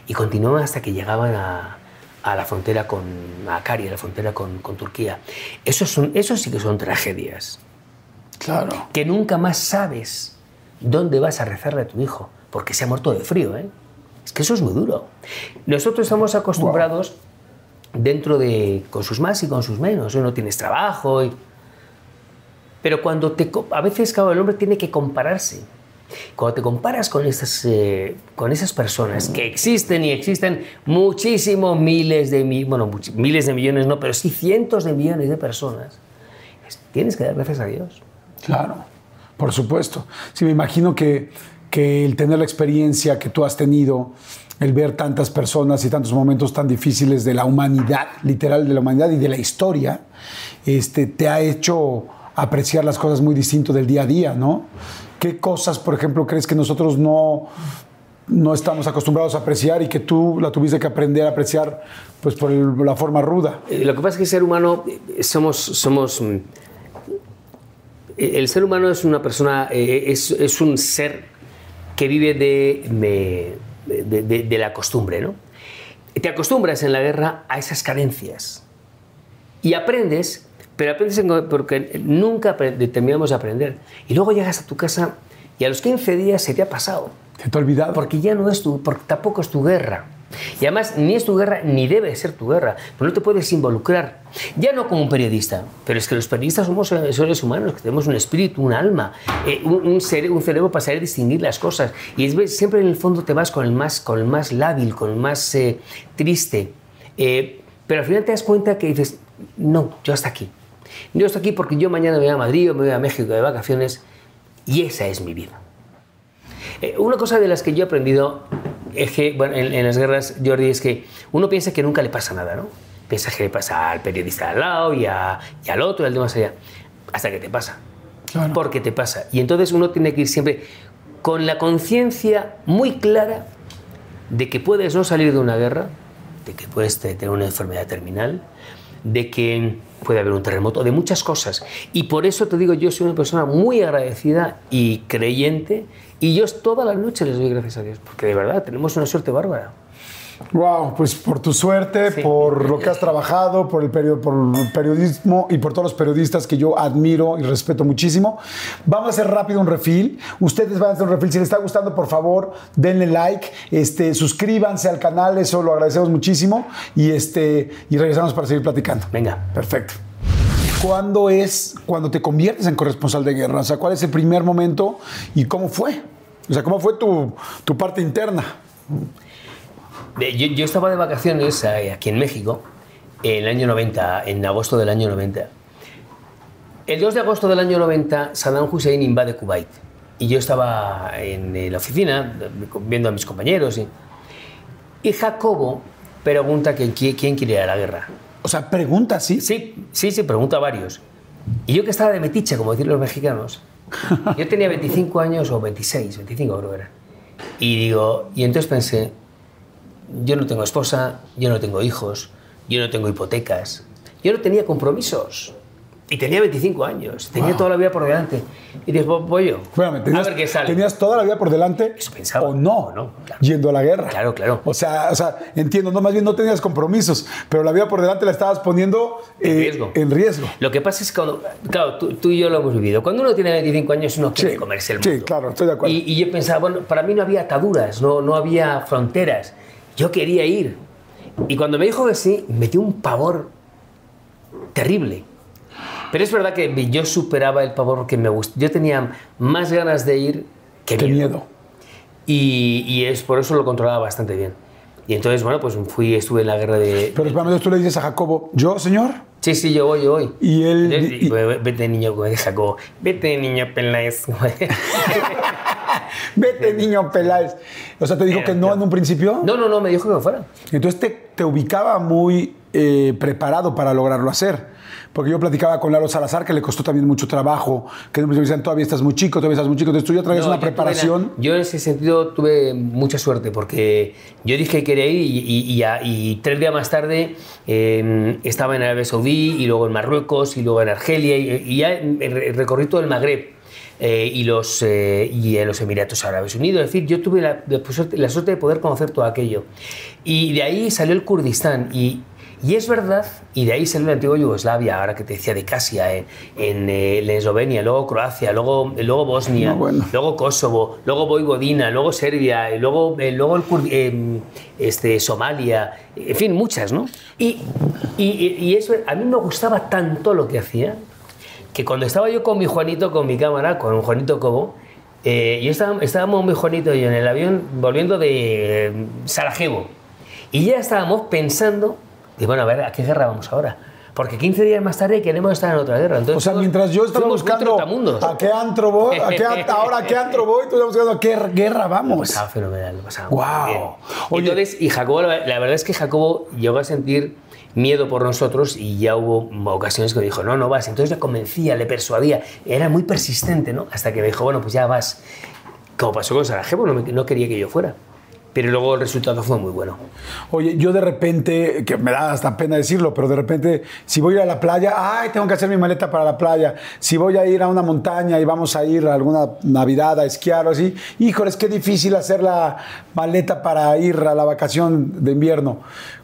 Y continuaban hasta que llegaban a, la frontera con a a la frontera con, Turquía. Eso, son, eso sí que son tragedias. Claro. Que nunca más sabes dónde vas a rezarle a tu hijo, porque se ha muerto de frío, ¿eh? Es que eso es muy duro. Nosotros estamos acostumbrados dentro de con sus más y con sus menos. No tienes trabajo. Pero cuando te... A veces, claro, el hombre tiene que compararse. Cuando te comparas con esas, eh, con esas personas que existen y existen muchísimos miles de bueno, miles de millones no, pero sí cientos de millones de personas, tienes que dar gracias a Dios. Claro, por supuesto. Sí, me imagino que que el tener la experiencia que tú has tenido, el ver tantas personas y tantos momentos tan difíciles de la humanidad, literal de la humanidad y de la historia, este, te ha hecho apreciar las cosas muy distinto del día a día, ¿no? ¿Qué cosas, por ejemplo, crees que nosotros no, no estamos acostumbrados a apreciar y que tú la tuviste que aprender a apreciar pues por la forma ruda? Eh, lo que pasa es que el ser humano eh, somos, somos mm, el ser humano es una persona, eh, es, es un ser que vive de, de, de- de la costumbre, ¿no? Te acostumbras en la guerra a esas carencias y aprendes, pero aprendes en- porque nunca terminamos de aprender. Y luego llegas a tu casa y a los 15 días se te ha pasado. ¿Se te ha olvidado? Porque ya no es tu, porque tampoco es tu guerra. Y además ni es tu guerra ni debe ser tu guerra, pues no te puedes involucrar. Ya no como un periodista, pero es que los periodistas somos seres humanos, que tenemos un espíritu, un alma, eh, un, un cere- un cerebro para saber distinguir las cosas. Y siempre en el fondo te vas con el más, con el más lábil, con el más eh, triste. Eh, pero al final te das cuenta que dices, no, yo hasta aquí. Yo hasta aquí porque yo mañana me voy a Madrid o me voy a México de vacaciones y esa es mi vida. Una cosa de las que yo he aprendido es que, bueno, en, en las guerras, Jordi, es que uno piensa que nunca le pasa nada, ¿no? Piensa que le pasa al periodista al lado y, a- y al otro y al de más allá. Hasta que te pasa. Claro. Porque te pasa. Y entonces uno tiene que ir siempre con la conciencia muy clara de que puedes no salir de una guerra, de que puedes te- tener una enfermedad terminal, de que puede haber un terremoto, de muchas cosas. Y por eso te digo, yo soy una persona muy agradecida y creyente, y yo todas las noches les doy gracias a Dios, porque de verdad tenemos una suerte bárbara. Wow, pues por tu suerte, Sí. por lo que has trabajado, por el, perio- por el periodismo y por todos los periodistas que yo admiro y respeto muchísimo. Vamos a hacer rápido un refil. Ustedes van a hacer un refil. Si les está gustando, por favor, denle like, este, suscríbanse al canal, eso lo agradecemos muchísimo. Y, este, y regresamos para seguir platicando. Venga. Perfecto. ¿Cuándo es cuando te conviertes en corresponsal de guerra? O sea, ¿cuál es el primer momento y cómo fue? O sea, ¿cómo fue tu, tu parte interna? Yo, yo estaba de vacaciones eh, aquí en México en el año 90, en agosto del año 90. El 2 de agosto del año 90, Saddam Hussein invade Kuwait. Y yo estaba en eh, la oficina viendo a mis compañeros. Y, y Jacobo pregunta que qui- quién quiere ir a la guerra. O sea, pregunta, ¿sí? Sí, sí, sí, pregunta a varios. Y yo que estaba de metiche, como dicen los mexicanos, yo tenía 25 años o 26, 25 creo que era. Y digo, y entonces pensé, yo no tengo esposa, yo no tengo hijos, yo no tengo hipotecas, yo no tenía compromisos. Y tenía 25 años, tenía Wow. toda la vida por delante. Y dije, "Voy- voy yo. Espérame, tenías, a ver qué sale. tenías toda la vida por delante Eso pensaba. o no, O no, claro. yendo a la guerra. Claro, claro. O sea, o sea, entiendo, no, más bien no tenías compromisos, pero la vida por delante la estabas poniendo En eh, riesgo. en riesgo. Lo que pasa es que, cuando, claro, tú, tú y yo lo hemos vivido. Cuando uno tiene 25 años, uno quiere Sí, comerse el sí, mundo. claro, estoy de acuerdo. Y, y yo pensaba, bueno, para mí no había ataduras, no, no había fronteras. Yo quería ir. Y cuando me dijo que sí, me dio un pavor terrible. Pero es verdad que yo superaba el pavor que me gustaba. Yo tenía más ganas de ir que miedo. miedo. Y, y es por eso lo controlaba bastante bien. Y entonces, bueno, pues fui, estuve en la guerra de... Pero espérame, tú le dices a Jacobo, ¿yo, señor? Sí, sí, yo voy, yo voy. Y él- Entonces, y- vete, niño, Jacobo. Vete, niño Peláez. Vete, niño Peláez. O sea, te dijo que no en un principio. no, no, no, me dijo que me fuera. Entonces te, te ubicaba muy eh, preparado para lograrlo hacer. Porque yo platicaba con Lalo Salazar, que le costó también mucho trabajo, que me decían, todavía estás muy chico, todavía estás muy chico. Entonces tú ya traías No, una yo preparación. la- yo en ese sentido tuve mucha suerte porque yo dije que quería ir y, y- y a- y tres días más tarde eh, estaba en Arabia Saudí y luego en Marruecos y luego en Argelia y, ya re- recorrí todo el Magreb. eh, y, los, eh, y en los Emiratos Árabes Unidos. Es decir, yo tuve la, la suerte- la suerte de poder conocer todo aquello. Y de ahí salió el Kurdistán. Y, y es verdad, y de ahí salió la antigua Yugoslavia, ahora que te decía de Casia, en, en, eh, en Eslovenia, luego Croacia, luego, luego Bosnia, No, bueno. luego Kosovo, luego Voivodina, luego Serbia, luego, eh, luego el Kur- eh, este, Somalia, en fin, muchas, ¿no? Y, y, y- eso, a mí me gustaba tanto lo que hacía, que cuando estaba yo con mi Juanito, con mi cámara, con un Juanito Cobo, eh, yo estaba, estábamos mi Juanito y yo en el avión volviendo de eh, Sarajevo. Y ya estábamos pensando, de bueno, a ver, ¿a qué guerra vamos ahora? Porque 15 días más tarde queremos estar en otra guerra. Entonces, O sea, mientras yo estaba buscando a qué antro voy, a qué, ahora a qué antro voy, tú estabas buscando a qué guerra vamos. pasaba fenomenal, lo pasaba Guau. muy bien. Oye. Entonces, y Jacobo, la la verdad es que Jacobo llegó a sentir miedo por nosotros y ya hubo ocasiones que me dijo, no, no vas. Entonces le convencía, le persuadía, era muy persistente, ¿no? Hasta que me dijo, bueno, pues ya vas. Como pasó con Sarajevo, no, me- no quería que yo fuera. Pero luego el resultado fue muy bueno. Oye, yo de repente, que me da hasta pena decirlo, pero de repente, si voy a ir a la playa, ay, tengo que hacer mi maleta para la playa. Si voy a ir a una montaña y vamos a ir a alguna Navidad a esquiar o así, híjole, es que difícil hacer la maleta para ir a la vacación de invierno.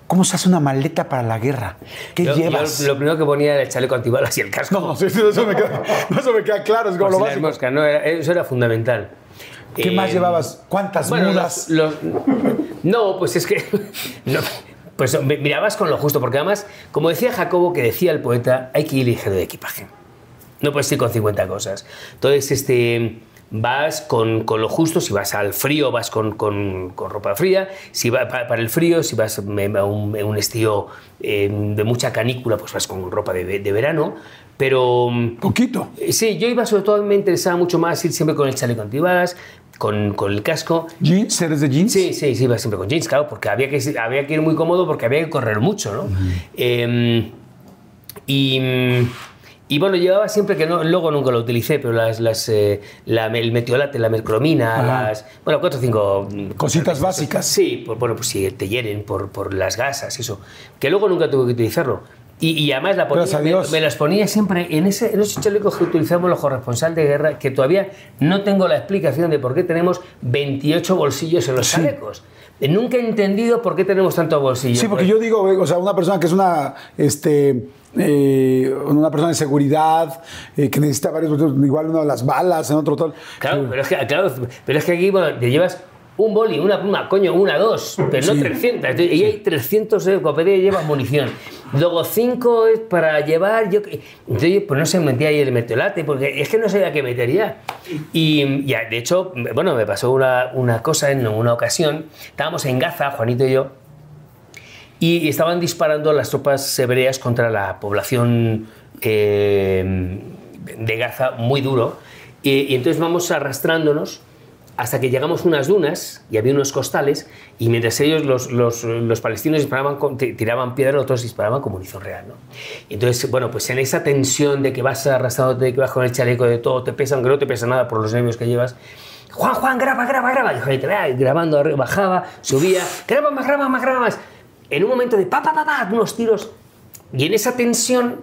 ¿Cómo se hace una maleta para la guerra? ¿Qué Yo- llevas? yo lo primero que ponía era el chaleco antibalas y el casco. No, eso, me queda, eso me queda claro, es como Por lo si básico. moscas, no, era- eso era fundamental. ¿Qué más Eh, llevabas? ¿Cuántas Bueno, mudas? los- los- no, pues es que. no, pues mirabas con lo justo, porque además, como decía Jacobo, que decía el poeta, hay que ir ligero de equipaje. No puedes ir con 50 cosas. Entonces, este. Vas con, con lo justo, si vas al frío vas con, con- con ropa fría, si va, pa- para el frío, si vas a un, estío eh, de mucha canícula, pues vas con ropa de, de verano, pero Poquito. eh, Sí, yo iba sobre todo, me interesaba mucho más ir siempre con el chaleco antibalas, con, con el casco. ¿Jeans? ¿Eres de jeans? Sí, sí, sí, iba siempre con jeans, claro, porque había que, había que ir muy cómodo porque había que correr mucho, ¿no? Eh, y, y bueno, llevaba siempre que no, luego nunca lo utilicé, pero las, las, eh, la- el metiolate, la mercromina, las, bueno, cuatro o cinco mm, Cositas básicas. Sí, por, bueno, pues si te hieren por, por las gasas, eso. Que luego nunca tuve que utilizarlo. Y, y además la ponía, me, las ponía siempre en, ese, en esos chalecos que utilizamos los corresponsales de guerra, que todavía no tengo la explicación de por qué tenemos 28 bolsillos en los chalecos. Nunca he entendido por qué tenemos tantos bolsillos. Sí, porque Pues, yo digo, eh, o sea, una persona que es una, este, eh, una persona de seguridad, eh, que necesita varios, igual una de las balas, en otro tal. Claro, pero es que, claro, pero es que aquí bueno, te llevas un boli, una pluma, coño, una, dos, pero no Sí. 300. Entonces, Y hay 300 de copedia y llevas munición. Luego 5 es para llevar. Yo, entonces, pues no se metía ahí el metiolate, porque es que no sabía qué meter ya. Y ya, de hecho, bueno, me pasó una, una cosa en una ocasión. Estábamos en Gaza, Juanito y yo, y, y estaban disparando las tropas hebreas contra la población eh, de Gaza muy duro. Y, y entonces vamos arrastrándonos hasta que llegamos a unas dunas y había unos costales y mientras ellos, los, los, los palestinos, disparaban tiraban piedra, los otros disparaban con munición real. ¿no? Y entonces, bueno, pues en esa tensión de que vas arrastrándote, de que vas con el chaleco de todo, te pesa, aunque no te pesa nada por los nervios que llevas, Juan, Juan, graba, graba, graba. Y grabando, bajaba, subía, graba más, graba más, graba más. En un momento de pa, pa, pa, pa, unos tiros. Y en esa tensión,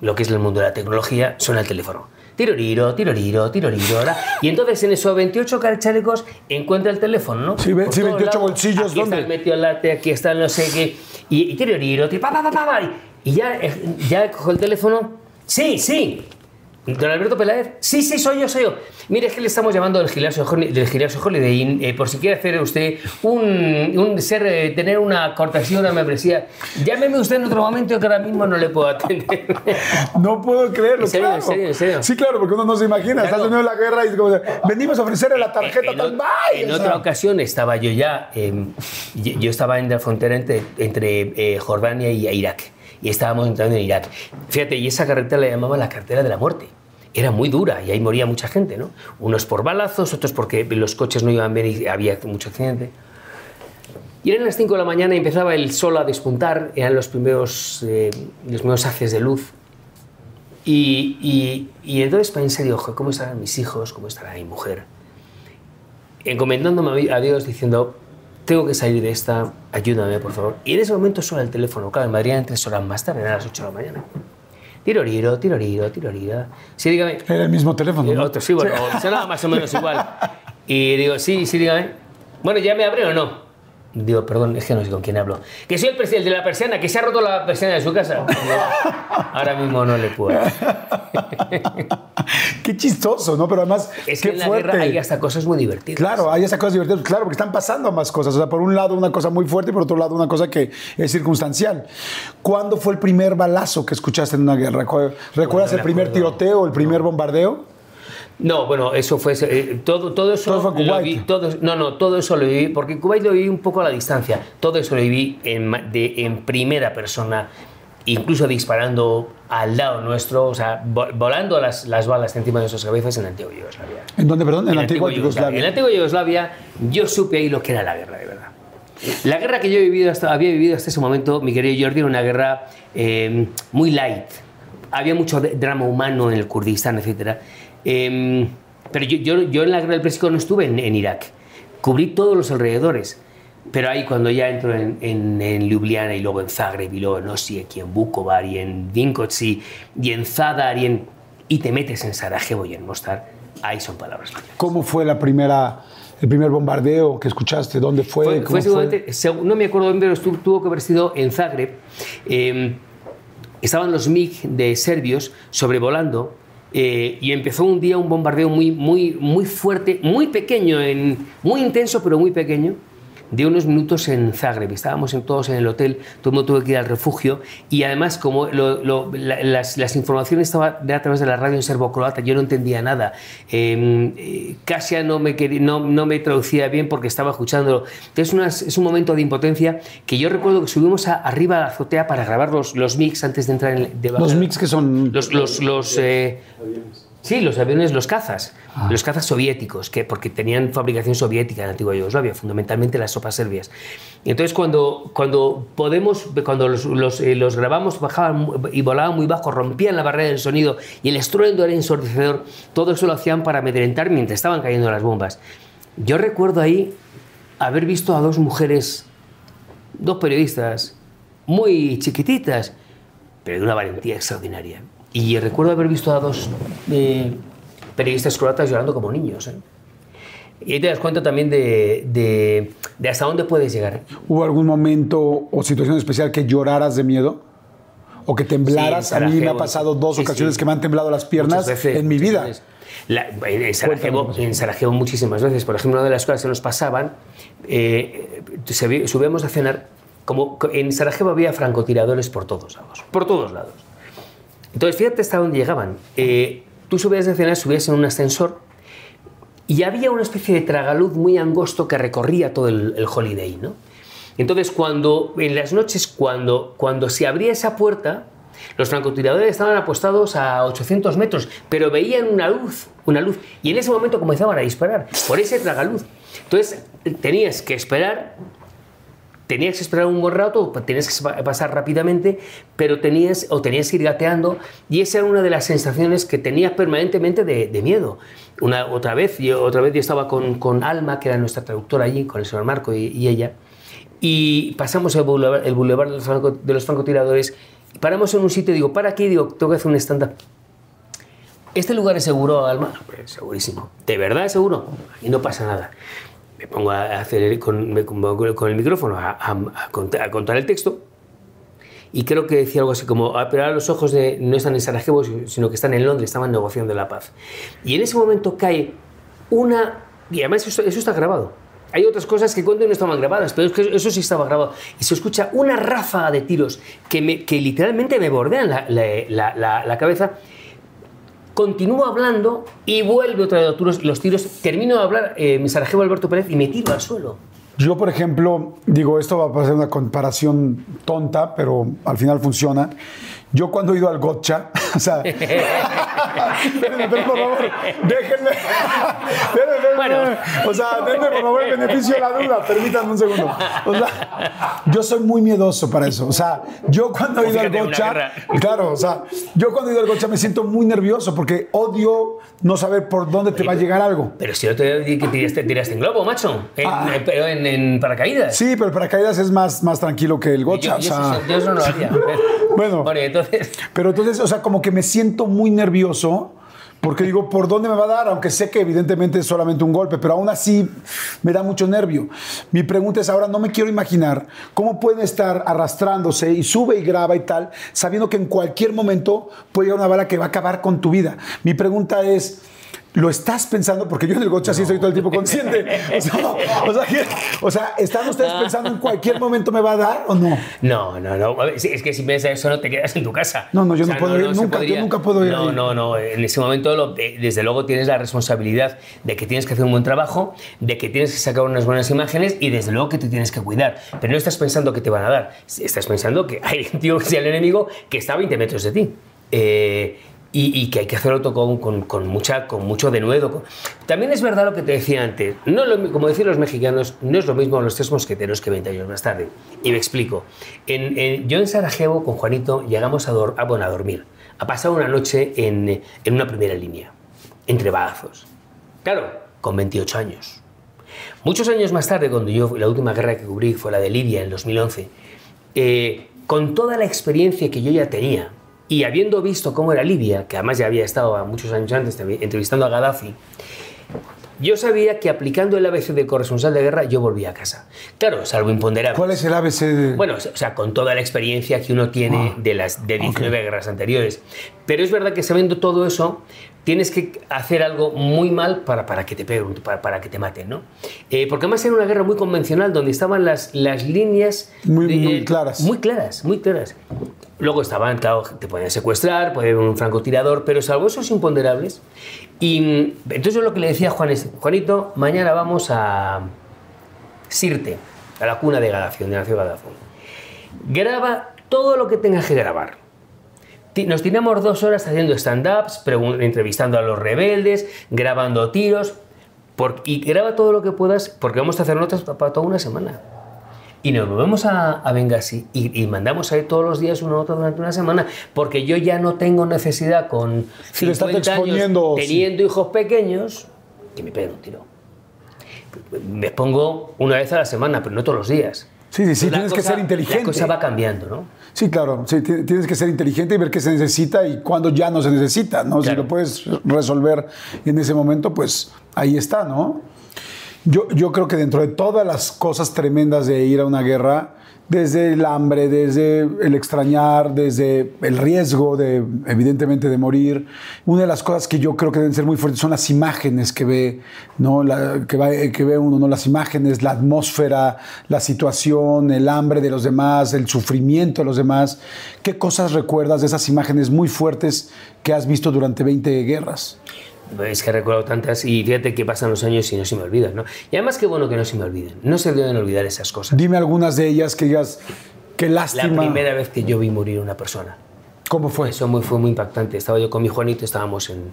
lo que es el mundo de la tecnología, suena el teléfono. Tiroriro, tiroriro, tiroriro. ¿verdad? Y entonces en esos 28 chalecos encuentra el teléfono, ¿no? Sí, Por sí, todos 28 lados. bolsillos, Aquí ¿dónde? está el metiolate, aquí está el no sé qué. Y, y tiroriro, tir- pa, pa, pa, pa, pa, y- Y ya, eh, ya cojo el teléfono. Sí, sí. Don Alberto Peláez, sí, sí, soy yo, soy yo. Mire, es que le estamos llamando del gimnasio, del gimnasio Holiday Inn, eh, por si quiere hacer usted un, un ser, eh, tener una cortesía, una membresía. Llámeme usted en otro momento que ahora mismo no le puedo atender. No puedo creerlo, ¿En serio, claro. en serio, en serio? Sí, claro, porque uno no se imagina. Estás Claro. en medio de la guerra y como, venimos a ofrecerle la tarjeta en, tal, en sea. otra ocasión estaba yo ya, eh, yo yo estaba en la frontera entre, entre eh, Jordania y Irak. Y estábamos entrando en Irak. Fíjate, y esa carretera la llamaban la carretera de la muerte. Era muy dura y ahí moría mucha gente, ¿no? Unos por balazos, otros porque los coches no iban bien y había mucho accidente. Y eran las 5 de la mañana y empezaba el sol a despuntar, eran los primeros, eh, los primeros haces de luz. Y, y, y entonces pensé, digo, "Jo, ¿cómo estarán mis hijos? ¿Cómo estará mi mujer? Encomendándome a Dios diciendo, tengo que salir de esta, ayúdame por favor. Y en ese momento suena el teléfono, claro, en Madrid eran tres horas más tarde, eran las 8 de la mañana. Tiroriro, tiroriro, tiroriro. Sí, dígame. Era el mismo teléfono. Eh, ¿no? Otro, sí, bueno, sonaba más o menos igual. Y digo, sí, sí, dígame. Bueno, ¿ya me abre o no? Digo, perdón, es que no sé con quién hablo. Que soy el presidente de la persiana, que se ha roto la persiana de su casa. Ahora mismo no le puedo. Qué chistoso, ¿no? Pero además, Es qué que en la fuerte. guerra hay hasta cosas muy divertidas. Claro, hay esas cosas divertidas, claro, porque están pasando más cosas. O sea, por un lado una cosa muy fuerte y por otro lado una cosa que es circunstancial. ¿Cuándo fue el primer balazo que escuchaste en una guerra? ¿Cu- ¿Recuerdas No el primer tiroteo o el primer bombardeo? No, bueno, eso fue. eh, todo, todo eso. Todo fue en lo Kuwait. vi- todo- no, no, todo eso lo viví. Porque en Kuwait lo viví un poco a la distancia. Todo eso lo viví en, de- en primera persona, incluso disparando al lado nuestro, o sea, vo- volando las, las balas encima de nuestras cabezas en la antigua Yugoslavia. ¿En dónde, perdón? En, En la antigua En Yugoslavia. la antigua Yugoslavia, yo supe ahí lo que era la guerra, de verdad. La guerra que yo he vivido hasta, había vivido hasta ese momento, mi querido Jordi, era una guerra eh, muy light. Había mucho drama humano en el Kurdistán, etc. pero yo, yo, yo en la guerra del Pérsico no estuve en, en Irak. cubrí todos los alrededores. Pero ahí cuando ya entro en, en, Ljubljana y luego en Zagreb y luego en Osijek y en Vukovar y en Vinkovci y en Zadar y, en, y te metes en Sarajevo y en Mostar, ahí son palabras ¿Cómo fue la primera, el primer bombardeo que escuchaste? ¿Dónde fue? fue, fue? no me acuerdo bien, pero tuvo que haber sido en Zagreb. Eh, estaban los MiG de serbios sobrevolando eh, y empezó un día un bombardeo muy, muy, muy fuerte, muy pequeño, en, muy intenso, pero muy pequeño de unos minutos en Zagreb. Estábamos todos en el hotel, todo el mundo tuvo que ir al refugio y además como las, informaciones estaban a través de la radio en serbo-croata, yo no entendía nada. Em, eh, Kasia no me, no, no, me traducía bien porque estaba escuchándolo. Entonces es un momento de impotencia que yo recuerdo que subimos arriba a la azotea para grabar los, los mix antes de entrar en el... los mix que son... Los... los, los eh, Sí, los aviones, los cazas, ah. los cazas soviéticos, que, porque tenían fabricación soviética en la antigua Yugoslavia, fundamentalmente las sopas serbias. Y entonces cuando, cuando podemos, cuando los, los, eh, los, grabamos, bajaban y volaban muy bajo, rompían la barrera del sonido y el estruendo era ensordecedor, todo eso lo hacían para amedrentar mientras estaban cayendo las bombas. Yo recuerdo ahí haber visto a dos mujeres, dos periodistas, muy chiquititas, pero de una valentía extraordinaria y recuerdo haber visto a dos eh, periodistas croatas llorando como niños. ¿eh? Y ahí te das cuenta también de, de, hasta dónde puedes llegar. ¿Hubo algún momento o situación especial que lloraras de miedo? ¿O que temblaras? a mí me ha pasado dos ocasiones que me han temblado las piernas en mi vida. en, Sarajevo, en, Sarajevo, muchísimas veces. Por ejemplo, una de las cosas que nos pasaban, eh, subíamos a cenar, como en Sarajevo había francotiradores por todos lados. Por todos lados. Entonces, fíjate hasta dónde llegaban. Eh, tú subías de cenar, subías en un ascensor y había una especie de tragaluz muy angosto que recorría todo el, holiday, ¿no? Entonces, cuando en las noches, cuando, cuando se abría esa puerta, los francotiradores estaban apostados a 800 metros, pero veían una luz, una luz, y en ese momento comenzaban a disparar por ese tragaluz. Entonces, tenías que esperar tenías que esperar un buen rato, tenías que pasar rápidamente, pero tenías, o tenías que ir gateando, y esa era una de las sensaciones que tenías permanentemente de, miedo. Una, otra, vez, yo, otra vez yo estaba con, con, Alma, que era nuestra traductora allí, con el señor Marco y, ella, y pasamos el boulevard, el boulevard de, los francotiradores, paramos en un sitio, digo, ¿para aquí? Digo, tengo que hacer un stand-up. ¿Este lugar es seguro, Alma? Pues, segurísimo. ¿De verdad es seguro? Aquí no pasa nada me pongo a hacer con, con el micrófono a, contar, el texto y creo que decía algo así como, ah, pero ahora los ojos de, no están en Sarajevo, sino que están en Londres, estaban negociando la paz. Y en ese momento cae una... Y además eso, está grabado. Hay otras cosas que cuento y no estaban grabadas, pero es que eso sí estaba grabado. Y se escucha una ráfaga de tiros que, me, que literalmente me bordean la, la, la cabeza continúo hablando y vuelve otra vez los tiros. Termino de hablar, eh, Sarajevo Alberto Pérez, y me tiro al suelo. Yo, por ejemplo, digo, esto va a pasar una comparación tonta, pero al final funciona. Yo cuando he ido al gotcha, o sea... Espérenme, por favor, déjenme... Espérenme, bueno. O sea, denme por favor el beneficio de la duda, permítanme un segundo. O sea, yo soy muy miedoso para eso. O sea, yo cuando he ido al gotcha... Claro, o sea, yo cuando he ido al gotcha me siento muy nervioso porque odio no saber por dónde te va a llegar algo. Pero si yo te dije que tiraste, tiraste en globo, macho. Ah. pero en, en, paracaídas. Sí, pero el paracaídas es más, más tranquilo que el gotcha. Yo, o sea... yo eso no lo haría. bueno, bueno entonces... Pero entonces, o sea, como que me siento muy nervioso porque digo, ¿por dónde me va a dar? Aunque sé que evidentemente es solamente un golpe, pero aún así me da mucho nervio. Mi pregunta es ahora, no me quiero imaginar cómo pueden estar arrastrándose y sube y graba y tal, sabiendo que en cualquier momento puede llegar una bala que va a acabar con tu vida. Mi pregunta es, lo estás pensando, porque yo en el gocha sí soy todo el tiempo consciente. O sea, ¿están ustedes pensando en cualquier momento me va a dar o no? No, no, no. Es que si piensas eso no te quedas en tu casa. No, no, yo no puedo ir, nunca, yo nunca puedo ir. No, no, no. En ese momento, desde luego, tienes la responsabilidad de que tienes que hacer un buen trabajo, de que tienes que sacar unas buenas imágenes y desde luego que te tienes que cuidar. Pero no estás pensando que te van a dar. Estás pensando que hay un tío que sea el enemigo que está a 20 metros de ti. Eh, y, que hay que hacerlo con, con, con, mucha, con mucho denuedo. También es verdad lo que te decía antes, no como decían los mexicanos, no es lo mismo los tres mosqueteros que 20 años más tarde. Y me explico. En, yo en Sarajevo con Juanito llegamos a, a, a dormir, a pasar una noche en, en una primera línea, entre balazos. Claro, con 28 años. Muchos años más tarde, cuando yo la última guerra que cubrí fue la de Libia en 2011, eh, con toda la experiencia que yo ya tenía y habiendo visto cómo era Libia, que además ya había estado muchos años antes entrevistando a Gaddafi, yo sabía que aplicando el ABC de corresponsal de guerra yo volvía a casa. Claro, salvo imponderable. ¿Cuál es el ABC? De... Bueno, o sea, con toda la experiencia que uno tiene ah, de las de 19 guerras anteriores. Pero es verdad que sabiendo todo eso, tienes que hacer algo muy mal para, para que te peguen, para, para que te maten, ¿no? Eh, porque además era una guerra muy convencional donde estaban las, las líneas... Muy, claras. Muy claras, muy claras. Luego estaban, claro, te podían secuestrar, puede haber un francotirador, pero salvo esos imponderables. Y mm, entonces lo que le decía a Juan es, Juanito, mañana vamos a Sirte, a la cuna de Gaddafi, donde nació Gaddafi. Graba todo lo que tengas que grabar nos tiramos dos horas haciendo stand-ups, entrevistando a los rebeldes, grabando tiros. y graba todo lo que puedas, porque vamos a hacer notas para toda una semana. Y nos volvemos a, a Benghazi y, mandamos ahí todos los días una nota durante una semana, porque yo ya no tengo necesidad con si 50 años teniendo hijos pequeños que me peguen un tiro. Me pongo una vez a la semana, pero no todos los días. Sí, sí, sí, tienes que ser inteligente. La cosa va cambiando, ¿no? Sí, claro, sí, tienes que ser inteligente y ver qué se necesita y cuándo ya no se necesita, ¿no? Si lo puedes resolver en ese momento, pues ahí está, ¿no? Yo, yo creo que dentro de todas las cosas tremendas de ir a una guerra, desde el hambre, desde el extrañar, desde el riesgo de, evidentemente, de morir. Una de las cosas que yo creo que deben ser muy fuertes son las imágenes que ve, ¿no? que, ve uno, ¿no? Las imágenes, la atmósfera, la situación, el hambre de los demás, el sufrimiento de los demás. ¿Qué cosas recuerdas de esas imágenes muy fuertes que has visto durante 20 guerras? Es que recuerdo tantas y fíjate que pasan los años y no se me olvidan, ¿no? Y además qué bueno que no se me olviden. No se deben olvidar esas cosas. Dime algunas de ellas que digas, qué lástima. La primera vez que yo vi morir una persona. ¿Cómo fue? Eso fue muy impactante. Estaba yo con mi Juanito, estábamos en,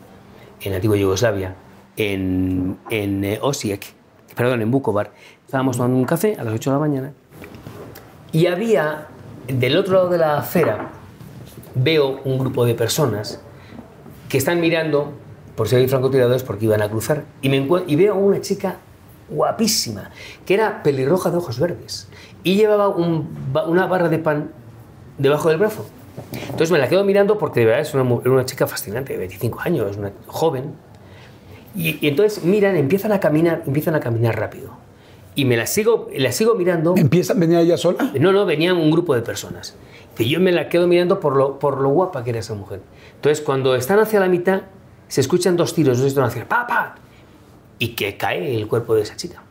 en antigua Yugoslavia, en, en eh, Osijek, perdón, en Bukovar. Estábamos tomando un café a las 8 de la mañana y había, del otro lado de la acera, veo un grupo de personas que están mirando por si hay francotiradores porque iban a cruzar. Y, me y veo a una chica guapísima, que era pelirroja de ojos verdes, y llevaba una barra de pan debajo del brazo. Entonces me la quedo mirando porque de verdad es una, una chica fascinante, de 25 años, una joven. Y, entonces miran, empiezan a caminar, empiezan a caminar rápido. Y me la sigo, la sigo mirando. ¿Empiezan? ¿Venía ella sola? No, no, venían un grupo de personas. Y yo me la quedo mirando por lo, por lo guapa que era esa mujer. Entonces cuando están hacia la mitad, se escuchan dos tiros, dos detonaciones, ¡pa, Y que cae el cuerpo de esa chica.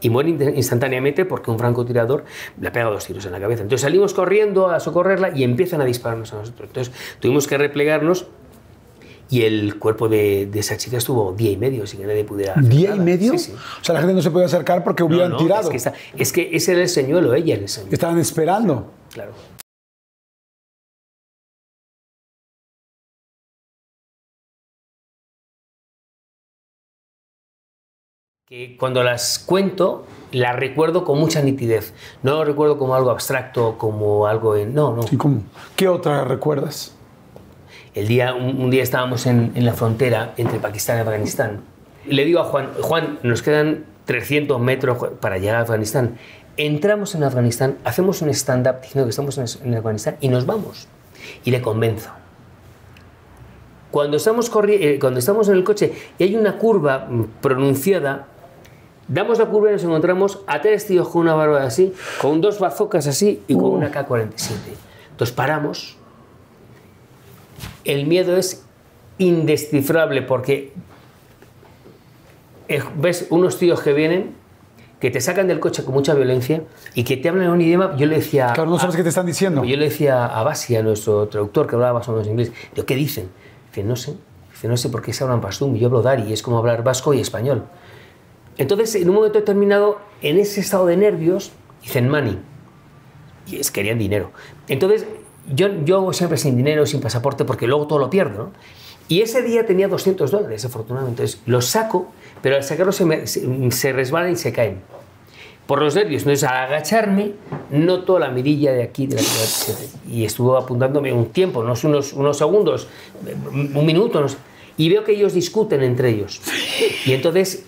Y muere instantáneamente porque un francotirador le pega dos tiros en la cabeza. Entonces salimos corriendo a socorrerla y empiezan a dispararnos a nosotros. Entonces tuvimos que replegarnos y el cuerpo de, esa chica estuvo día y medio sin que nadie pudiera. ¿Día y medio? Sí, O sea, la gente no se podía acercar porque hubieran tirado. Es que, es que ese era el señuelo, ella era el señuelo. Estaban esperando. Claro. Que cuando las cuento las recuerdo con mucha nitidez. No lo recuerdo como algo abstracto, como algo en... No, no. ¿Qué otra recuerdas? El día, un, día estábamos en, en, la frontera entre Pakistán y Afganistán. Le digo a Juan, Juan, nos quedan 300 metros para llegar a Afganistán. Entramos en Afganistán, hacemos un stand-up diciendo que estamos en, Afganistán y nos vamos. Y le convenzo. Cuando estamos, eh, cuando estamos en el coche y hay una curva mm, pronunciada, Damos la curva y nos encontramos a tres tíos con una barba así, con dos bazocas así y con una K-47. Entonces paramos. El miedo es indescifrable porque ves unos tíos que vienen, que te sacan del coche con mucha violencia y que te hablan en un idioma. Yo le decía. Claro, no sabes qué te están diciendo. Yo le decía a Basia, nuestro traductor que hablaba más o menos inglés, ¿qué dicen? Dice, no sé. Dice, no sé por qué se hablan pastún. Yo hablo dari, es como hablar vasco y español. Entonces, en un momento determinado, en ese estado de nervios, dicen money. Y es, querían dinero. Entonces, yo, yo siempre sin dinero, sin pasaporte, porque luego todo lo pierdo. Y ese día tenía 200 dólares, afortunadamente. Entonces, los saco, pero al sacarlos se, se, resbalan y se caen. Por los nervios. Entonces, al agacharme, noto la mirilla de aquí de la y estuvo apuntándome un tiempo, unos, unos segundos, un minuto, y veo que ellos discuten entre ellos. Y entonces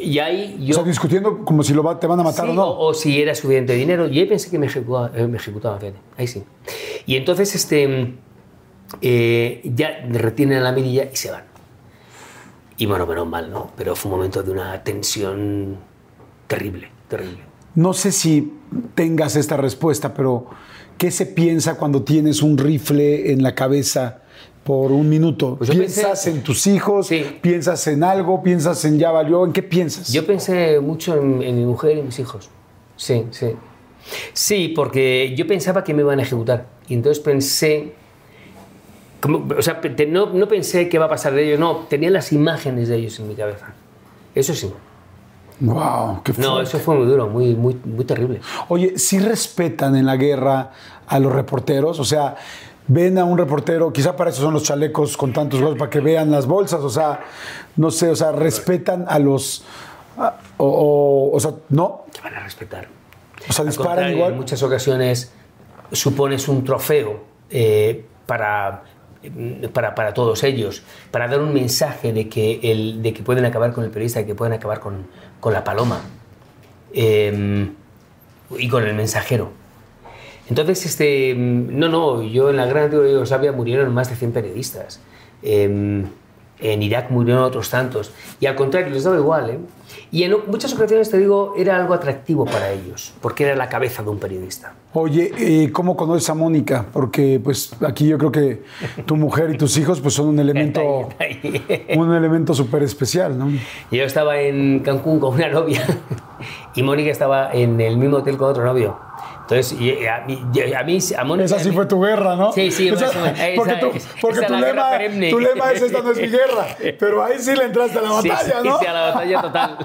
y ahí O yo... sea, discutiendo como si lo va- te van a matar Sí, o no. o, o si era suficiente dinero. Y ahí pensé que me ejecutaba, eh, me ejecutaba fíjate. Ahí sí. Y entonces este, eh, ya retienen la mirilla y se van. Y bueno, menos mal, ¿no? Pero fue un momento de una tensión terrible, terrible. No sé si tengas esta respuesta, pero ¿qué se piensa cuando tienes un rifle en la cabeza por un minuto? Pues ¿Piensas pensé- en tus hijos? Sí. ¿Piensas en algo? ¿Piensas en ya valió? ¿En qué piensas? Yo pensé mucho en, en mi mujer y mis hijos. Sí, sí. Sí, porque yo pensaba que me iban a ejecutar. Y entonces pensé. como- o sea, te- no, no pensé qué va a pasar de ellos, no, tenía las imágenes de ellos en mi cabeza. Eso sí. Wow, qué No, fuerte. eso fue muy duro, muy, muy, muy terrible. Oye, ¿sí respetan en la guerra a los reporteros? O sea, ven a un reportero, quizá para eso son los chalecos con tantos goles, para que vean las bolsas, o sea, no sé, o sea, respetan a los... a- o, o, o sea, no, Te van a respetar. o sea, disparan igual. En muchas ocasiones supones un trofeo eh, para, eh, para, para todos ellos, para dar un mensaje de que, el, de que pueden acabar con el periodista, de que pueden acabar con, con la paloma eh, y con el mensajero. Entonces, este, no, no, yo en la Gran Antigua Yugoslavia murieron más de 100 periodistas. Eh, en Irak murieron otros tantos. Y al contrario, les daba igual. ¿eh? Y en muchas ocasiones, te digo, era algo atractivo para ellos, porque era la cabeza de un periodista. Oye, eh, ¿cómo conoces a Mónica? Porque pues aquí yo creo que tu mujer y tus hijos pues son un elemento, un elemento súper especial, ¿no? Yo estaba en Cancún con una novia y Mónica estaba en el mismo hotel con otro novio. Entonces, y a mí, a, mí, a Mónica... Esa sí a mí- fue tu guerra, ¿no? Sí, sí, Esa- porque tu, porque tu lema, perenne. tu lema es esta no es mi guerra, pero ahí sí le entraste a la Sí, batalla, sí, ¿no? sí, a la batalla total.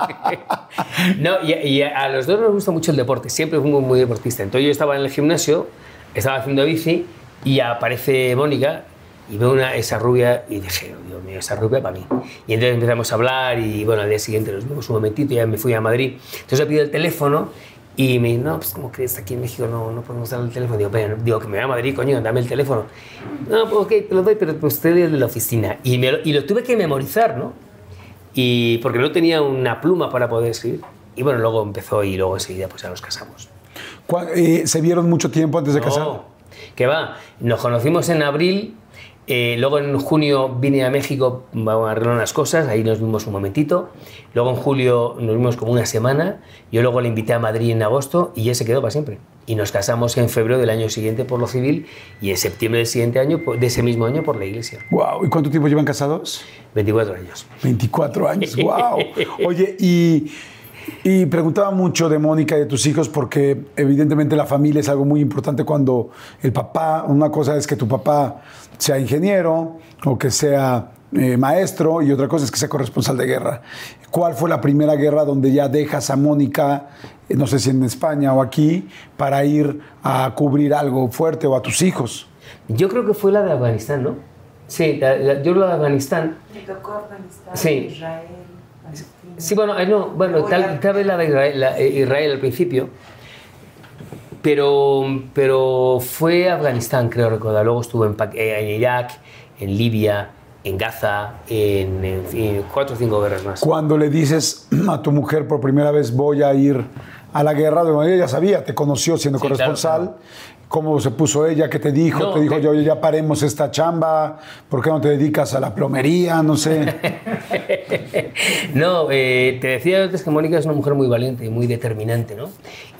no, y, y a los dos nos gusta mucho el deporte, siempre fuimos muy deportista. Entonces yo estaba en el gimnasio, estaba haciendo bici y aparece Mónica y veo una, esa rubia y dije, "Oh, Dios mío, esa rubia para mí. Y entonces empezamos a hablar y bueno, al día siguiente nos vimos un momentito, ya me fui a Madrid. Entonces le pido el teléfono y me dice, no, pues como crees, aquí en México no, no podemos dar el teléfono. Digo, "Pero, digo, que me voy a Madrid, coño, dame el teléfono. No, pues ok, te lo doy, pero te doy el de la oficina. Y, me lo, y lo tuve que memorizar, ¿no? y porque no tenía una pluma para poder escribir. Y bueno, luego empezó y luego enseguida pues ya nos casamos. ¿Cuál- eh, ¿Se vieron mucho tiempo antes de casar? No, que va, nos conocimos en abril, eh, luego en junio vine a México vamos a arreglar unas cosas, ahí nos vimos un momentito, luego en julio nos vimos como una semana, yo luego le invité a Madrid en agosto y ya se quedó para siempre. Y nos casamos en febrero del año siguiente por lo civil y en septiembre del siguiente año, por- de ese mismo año, por la iglesia. Wow, ¿y cuánto tiempo llevan casados? 24 años. 24 años, wow. Oye, y, y preguntaba mucho de Mónica y de tus hijos porque evidentemente la familia es algo muy importante cuando el papá, una cosa es que tu papá sea ingeniero o que sea eh, maestro y otra cosa es que sea corresponsal de guerra. ¿Cuál fue la primera guerra donde ya dejas a Mónica, eh, no sé si en España o aquí, para ir a cubrir algo fuerte o a tus hijos? Yo creo que fue la de Afganistán, ¿no? Sí, la- la- yo la de Afganistán. Me tocó Afganistán, Sí. Israel. Sí, bueno, eh, no, bueno, tal, tal vez la de Israel, la- eh, Israel al principio, pero, pero fue Afganistán, creo recordar. Luego estuve en, eh, en Irak, en Libia, en Gaza, en, cuatro o cinco guerras más. Cuando le dices a tu mujer por primera vez voy a ir a la guerra, de ella ya sabía, te conoció siendo Sí, claro, corresponsal. claro. ¿Cómo se puso ella? ¿Qué te dijo? No, te dijo, te- yo ya paremos esta chamba, ¿por qué no te dedicas a la plomería? No sé. No, eh, te decía antes que Mónica es una mujer muy valiente y muy determinante, ¿no?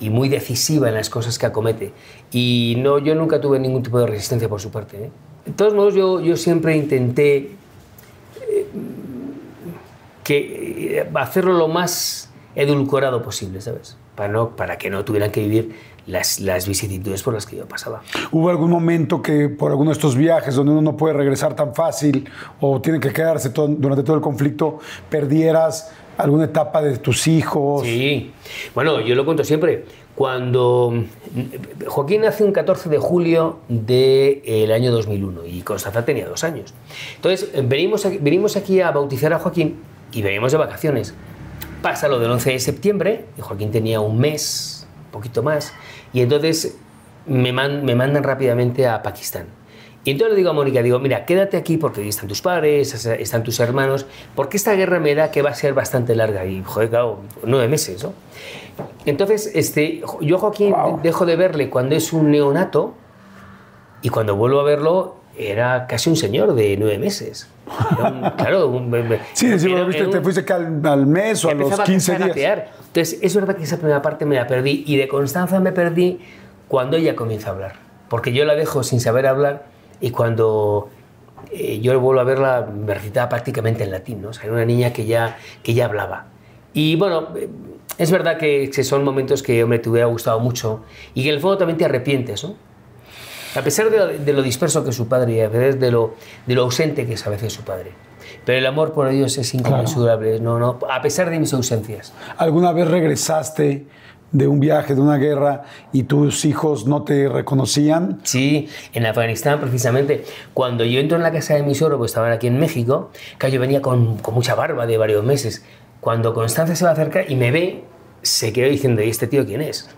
Y muy decisiva en las cosas que acomete. Y no, yo nunca tuve ningún tipo de resistencia por su parte. ¿eh? De todos modos, yo, yo siempre intenté eh, que, eh, hacerlo lo más edulcorado posible, ¿sabes? Para, no, para que no tuvieran que vivir las, las vicisitudes por las que yo pasaba. ¿Hubo algún momento que por alguno de estos viajes donde uno no puede regresar tan fácil o tiene que quedarse todo- durante todo el conflicto, perdieras alguna etapa de tus hijos? Sí, bueno, yo lo cuento siempre. Cuando Joaquín nace un 14 de julio del año 2001 y Constanza tenía dos años. Entonces, venimos aquí, venimos aquí a bautizar a Joaquín y venimos de vacaciones. Pasa lo del 11 de septiembre y Joaquín tenía un mes, poquito más, y entonces me, man- me mandan rápidamente a Pakistán. Y entonces le digo a Mónica, digo, mira, quédate aquí porque ahí están tus padres, están tus hermanos, porque esta guerra me da que va a ser bastante larga y, joder, claro, nueve meses, ¿no? Entonces, este, yo Joaquín dejo de verle cuando es un neonato y cuando vuelvo a verlo era casi un señor de nueve meses. claro, un, sí, sí, viste, te fuiste al, al, mes o a los 15 días. Entonces, es verdad que esa primera parte me la perdí y de Constanza me perdí cuando ella comienza a hablar. Porque yo la dejo sin saber hablar y cuando eh, yo vuelvo a verla me recitaba prácticamente en latín, ¿no? O sea, era una niña que ya, que ya hablaba. Y bueno, eh, es verdad que, son momentos que hombre, te hubiera gustado mucho y que en el fondo también te arrepientes, ¿no? A pesar de, lo disperso que es su padre y a veces de lo, de lo ausente que es a veces su padre. Pero el amor por Dios es inconmensurable, no, no, a pesar de mis ausencias. ¿Alguna vez regresaste de un viaje, de una guerra, y tus hijos no te reconocían? Sí, en Afganistán precisamente. Cuando yo entro en la casa de mis suegro, pues estaban aquí en México, que yo venía con, con mucha barba de varios meses. Cuando Constanza se va a acercar y me ve, se quedó diciendo, ¿y este tío quién es?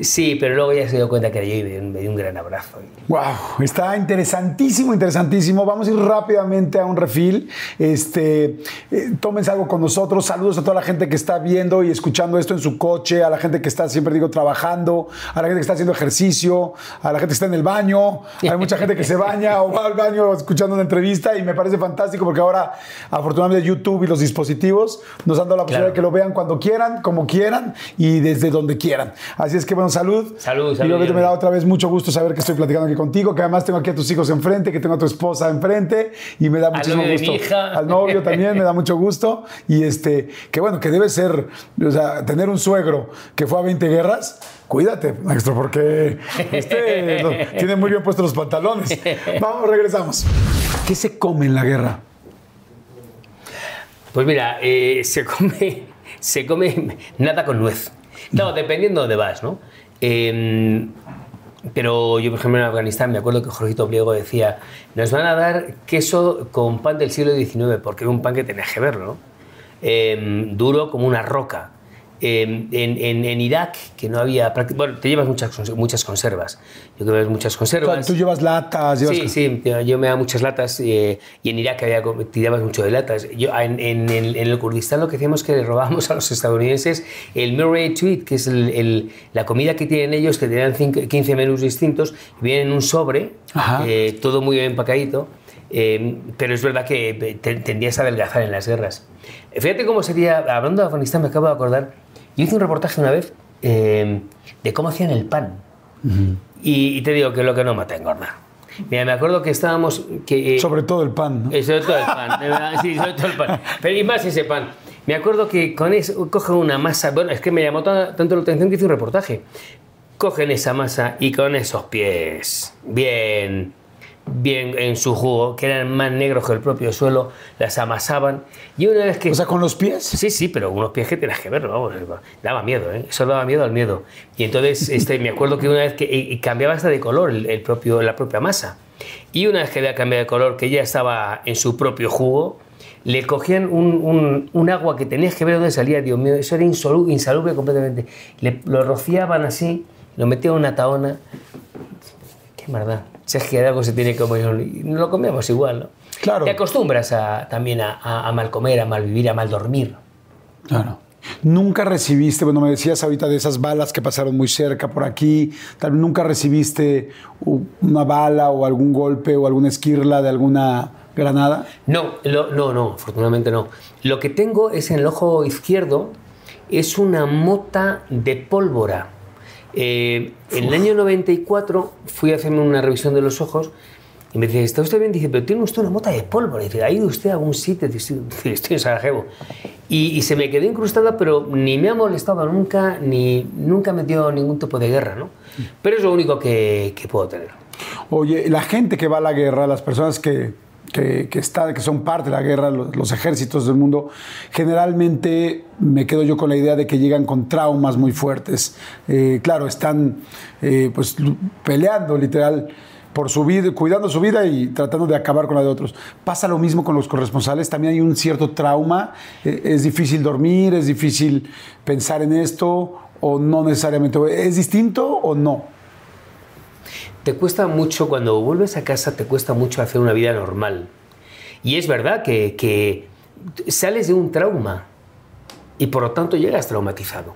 Sí, pero luego ya se dio cuenta que era yo y me dio un gran abrazo. Wow, está interesantísimo, interesantísimo. Vamos a ir rápidamente a un refil. Este, eh, tómense algo con nosotros. Saludos a toda la gente que está viendo y escuchando esto en su coche, a la gente que está siempre digo trabajando, a la gente que está haciendo ejercicio, a la gente que está en el baño. Hay mucha gente que se baña o va al baño escuchando una entrevista y me parece fantástico porque ahora afortunadamente YouTube y los dispositivos nos han dado la posibilidad de que lo vean cuando quieran, como quieran y desde donde quieran. Así es que salud. Salud, salud. Y que me da otra vez mucho gusto saber que estoy platicando aquí contigo, que además tengo aquí a tus hijos enfrente, que tengo a tu esposa enfrente y me da muchísimo gusto. Al novio también me da mucho gusto. Y este, que bueno, que debe ser, o sea, tener un suegro que fue a 20 guerras, cuídate, maestro, porque este tiene muy bien puestos los pantalones. Vamos, regresamos. ¿Qué se come en la guerra? Pues mira, eh, se come, se come nada con nuez. No, dependiendo de dónde vas, ¿no? Em, pero yo, por ejemplo, en Afganistán me acuerdo que Jorgito Pliego decía, nos van a dar queso con pan del siglo XIX, porque era un pan que tenías que verlo, ¿no? Em, duro como una roca. En, en, Irak, que no había... Bueno, te llevas muchas, muchas conservas. Yo creo que muchas conservas. tú llevas latas. sí, sí, yo me da muchas latas eh, y en Irak había, te llevas mucho de latas. Yo, en, el, Kurdistán lo que hacíamos es que le robábamos a los estadounidenses el Murray Tweet, que es la comida que tienen ellos, que tenían 15 menús distintos, y vienen en un sobre, eh, todo muy bien empacadito. Eh, pero es verdad que tendías a adelgazar en las guerras. Fíjate cómo sería, hablando de Afganistán, me acabo de acordar, yo hice un reportaje una vez eh, de cómo hacían el pan. y, te digo que lo que no mata engorda. Mira, me acuerdo que estábamos... Que, eh, sobre todo el pan, ¿no? Eh, sobre todo el pan, sí, sobre todo el pan. Pero y más ese pan. Me acuerdo que con eso cogen una masa... Bueno, es que me llamó tanto la atención que hice un reportaje. Cogen esa masa y con esos pies bien bien en su jugo, que eran más negros que el propio suelo, las amasaban. Y una vez que. O sea, con los pies. Sí, sí, pero unos pies que tenías que verlo, vamos, daba miedo, ¿eh? Eso daba miedo al miedo. Y entonces este, me acuerdo que una vez que. Y cambiaba hasta de color el, propio, la propia masa. Y una vez que había cambiado de color, que ya estaba en su propio jugo, le cogían un, un, agua que tenías que ver dónde salía, Dios mío, eso era insalubre, insalubre completamente. Le, lo rociaban así, lo metían en una taona. Qué maldad si es que algo se tiene que comer, no lo comemos igual, ¿no? Claro. Te acostumbras también a, mal comer, a mal vivir, a mal dormir. Claro. Nunca recibiste, bueno, me decías ahorita de esas balas que pasaron muy cerca por aquí, tal vez nunca recibiste una bala o algún golpe o alguna esquirla de alguna granada. No, no, no, afortunadamente no. Lo que tengo es en el ojo izquierdo, es una mota de pólvora eh, en el año 94 fui a hacerme una revisión de los ojos y me dice, ¿está usted bien? Dice, pero tiene usted una mota de pólvora. Dice, ¿ha ido usted a algún sitio? Dice, estoy en Sarajevo. Y, se me quedó incrustada, pero ni me ha molestado nunca, ni nunca me dio ningún tipo de guerra, ¿no? Pero es lo único que, que puedo tener. Oye, la gente que va a la guerra, las personas que que, está, que son parte de la guerra, los, ejércitos del mundo, generalmente me quedo yo con la idea de que llegan con traumas muy fuertes. Eh, claro, están eh, pues peleando literal por su vida, cuidando su vida y tratando de acabar con la de otros. Pasa lo mismo con los corresponsales, también hay un cierto trauma, eh, es difícil dormir, es difícil pensar en esto o no necesariamente. ¿Es distinto o no? Te cuesta mucho, cuando vuelves a casa, te cuesta mucho hacer una vida normal. Y es verdad que, sales de un trauma y por lo tanto llegas traumatizado.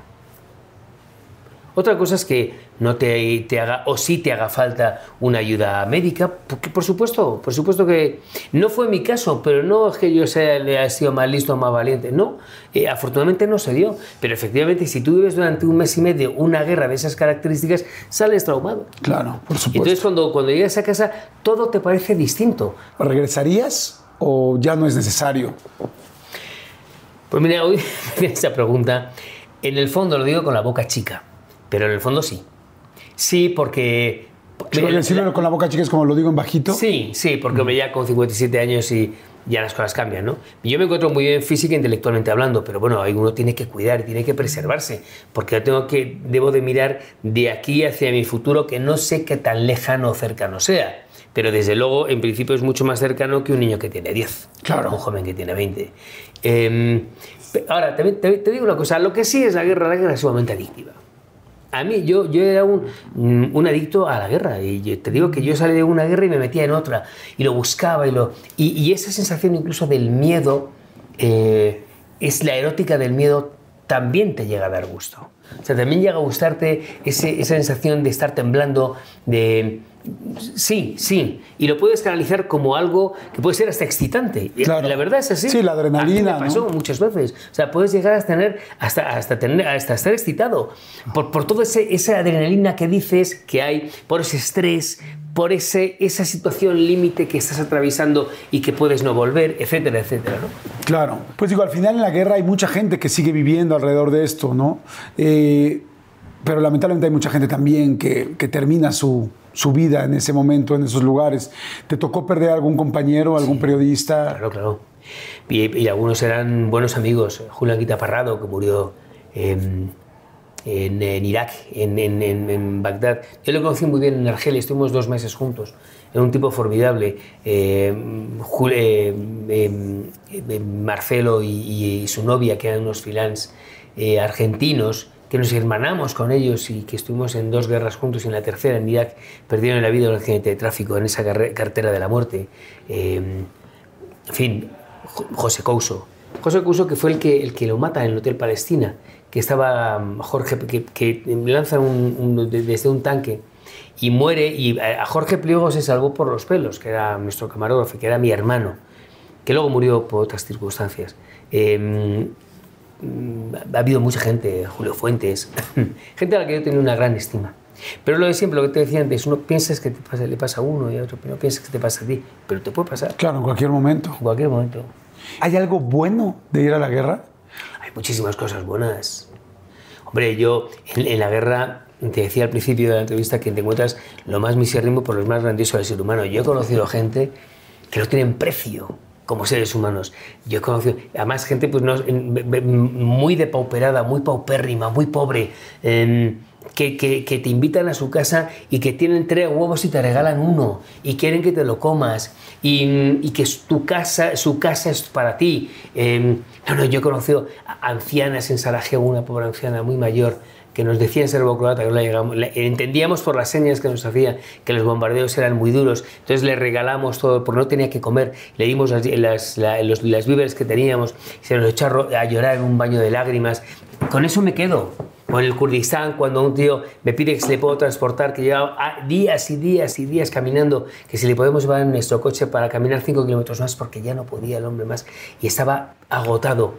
Otra cosa es que no te, te, haga, o sí te haga falta una ayuda médica, porque por supuesto, por supuesto que no fue mi caso, pero no es que yo sea, haya sido más listo o más valiente, no, eh, afortunadamente no se dio, pero efectivamente si tú vives durante un mes y medio una guerra de esas características, sales traumado. Claro, por supuesto. Entonces cuando, cuando llegas a casa todo te parece distinto. ¿Regresarías o ya no es necesario? Pues mira, hoy esa pregunta, en el fondo lo digo con la boca chica. Pero en el fondo sí. Sí, porque... Pero decirlo con la boca chica es como lo digo en bajito. Sí, sí, porque me ya con 57 años y ya las cosas cambian, ¿no? Yo me encuentro muy bien física e intelectualmente hablando, pero bueno, uno tiene que cuidar, tiene que preservarse, porque yo tengo que, debo de mirar de aquí hacia mi futuro que no sé qué tan lejano o cercano sea. Pero desde luego, en principio, es mucho más cercano que un niño que tiene 10. Claro. Un joven que tiene 20. Eh, ahora, te, te, te digo una cosa, lo que sí es la guerra, la guerra es sumamente adictiva. A mí, yo, yo era un, un, adicto a la guerra. Y te digo que yo salí de una guerra y me metía en otra. Y lo buscaba. Y, lo, y, y esa sensación incluso del miedo, eh, es la erótica del miedo, también te llega a dar gusto. O sea, también llega a gustarte ese, esa sensación de estar temblando, de... Sí, sí. Y lo puedes canalizar como algo que puede ser hasta excitante. Claro. La verdad es así. Sí, la adrenalina. A mí me pasó ¿no? muchas veces. O sea, puedes llegar a tener hasta, hasta, tener, hasta estar excitado por, por toda esa adrenalina que dices que hay, por ese estrés, por ese, esa situación límite que estás atravesando y que puedes no volver, etcétera, etcétera. ¿no? Claro. Pues digo, al final en la guerra hay mucha gente que sigue viviendo alrededor de esto, ¿no? Eh, pero lamentablemente hay mucha gente también que, que termina su, su, vida en ese momento, en esos lugares. ¿Te tocó perder algún compañero, algún sí, periodista? Claro, claro. Y, y, algunos eran buenos amigos. Julián Quita Parrado, que murió en, en, en Irak, en, en, Bagdad. Yo lo conocí muy bien en Argelia, estuvimos dos meses juntos. Era un tipo formidable. Eh, eh, eh, Marcelo y, y, su novia, que eran unos freelance argentinos, que nos hermanamos con ellos y que estuvimos en dos guerras juntos y en la tercera, en Irak, perdieron la vida en un accidente de tráfico, en esa cartera de la muerte. Eh, en fin, José Couso. José Couso que fue el que, el que lo mata en el Hotel Palestina, que estaba Jorge, que, que lanza un, desde un tanque y muere, y a Jorge Pliego se salvó por los pelos, que era nuestro camarógrafo, que era mi hermano, que luego murió por otras circunstancias. Eh, ha habido mucha gente, Julio Fuentes, gente a la que yo tenía una gran estima. Pero lo de siempre, lo que te decía antes, uno piensas que te pasa, le pasa a uno y a otro, pero no piensas que te pasa a ti, pero te puede pasar. Claro, en cualquier momento. En cualquier momento. ¿Hay algo bueno de ir a la guerra? Hay muchísimas cosas buenas. Hombre, yo en, en la guerra, te decía al principio de la entrevista que te encuentras lo más misérrimo por lo más grandioso del ser humano. Yo he conocido gente que no tienen precio como seres humanos. Yo he conocido, además, gente pues, no, muy depauperada, muy paupérrima, muy pobre, eh, que, que, te invitan a su casa y que tienen tres huevos y te regalan uno y quieren que te lo comas y, que tu casa, su casa es para ti. Eh, no, no, yo he conocido ancianas en Sarajevo, una pobre anciana muy mayor, que nos decía en serbo-croata que no la llegamos, la, entendíamos por las señas que nos hacía que los bombardeos eran muy duros, entonces le regalamos todo porque no tenía que comer, le dimos las, víveres que teníamos, se nos echó a llorar en un baño de lágrimas. Con eso me quedo. O en el Kurdistán, cuando un tío me pide que se le puedo transportar, que lleva días y días y días caminando, que si le podemos llevar en nuestro coche para caminar 5 kilómetros más, porque ya no podía el hombre más y estaba agotado.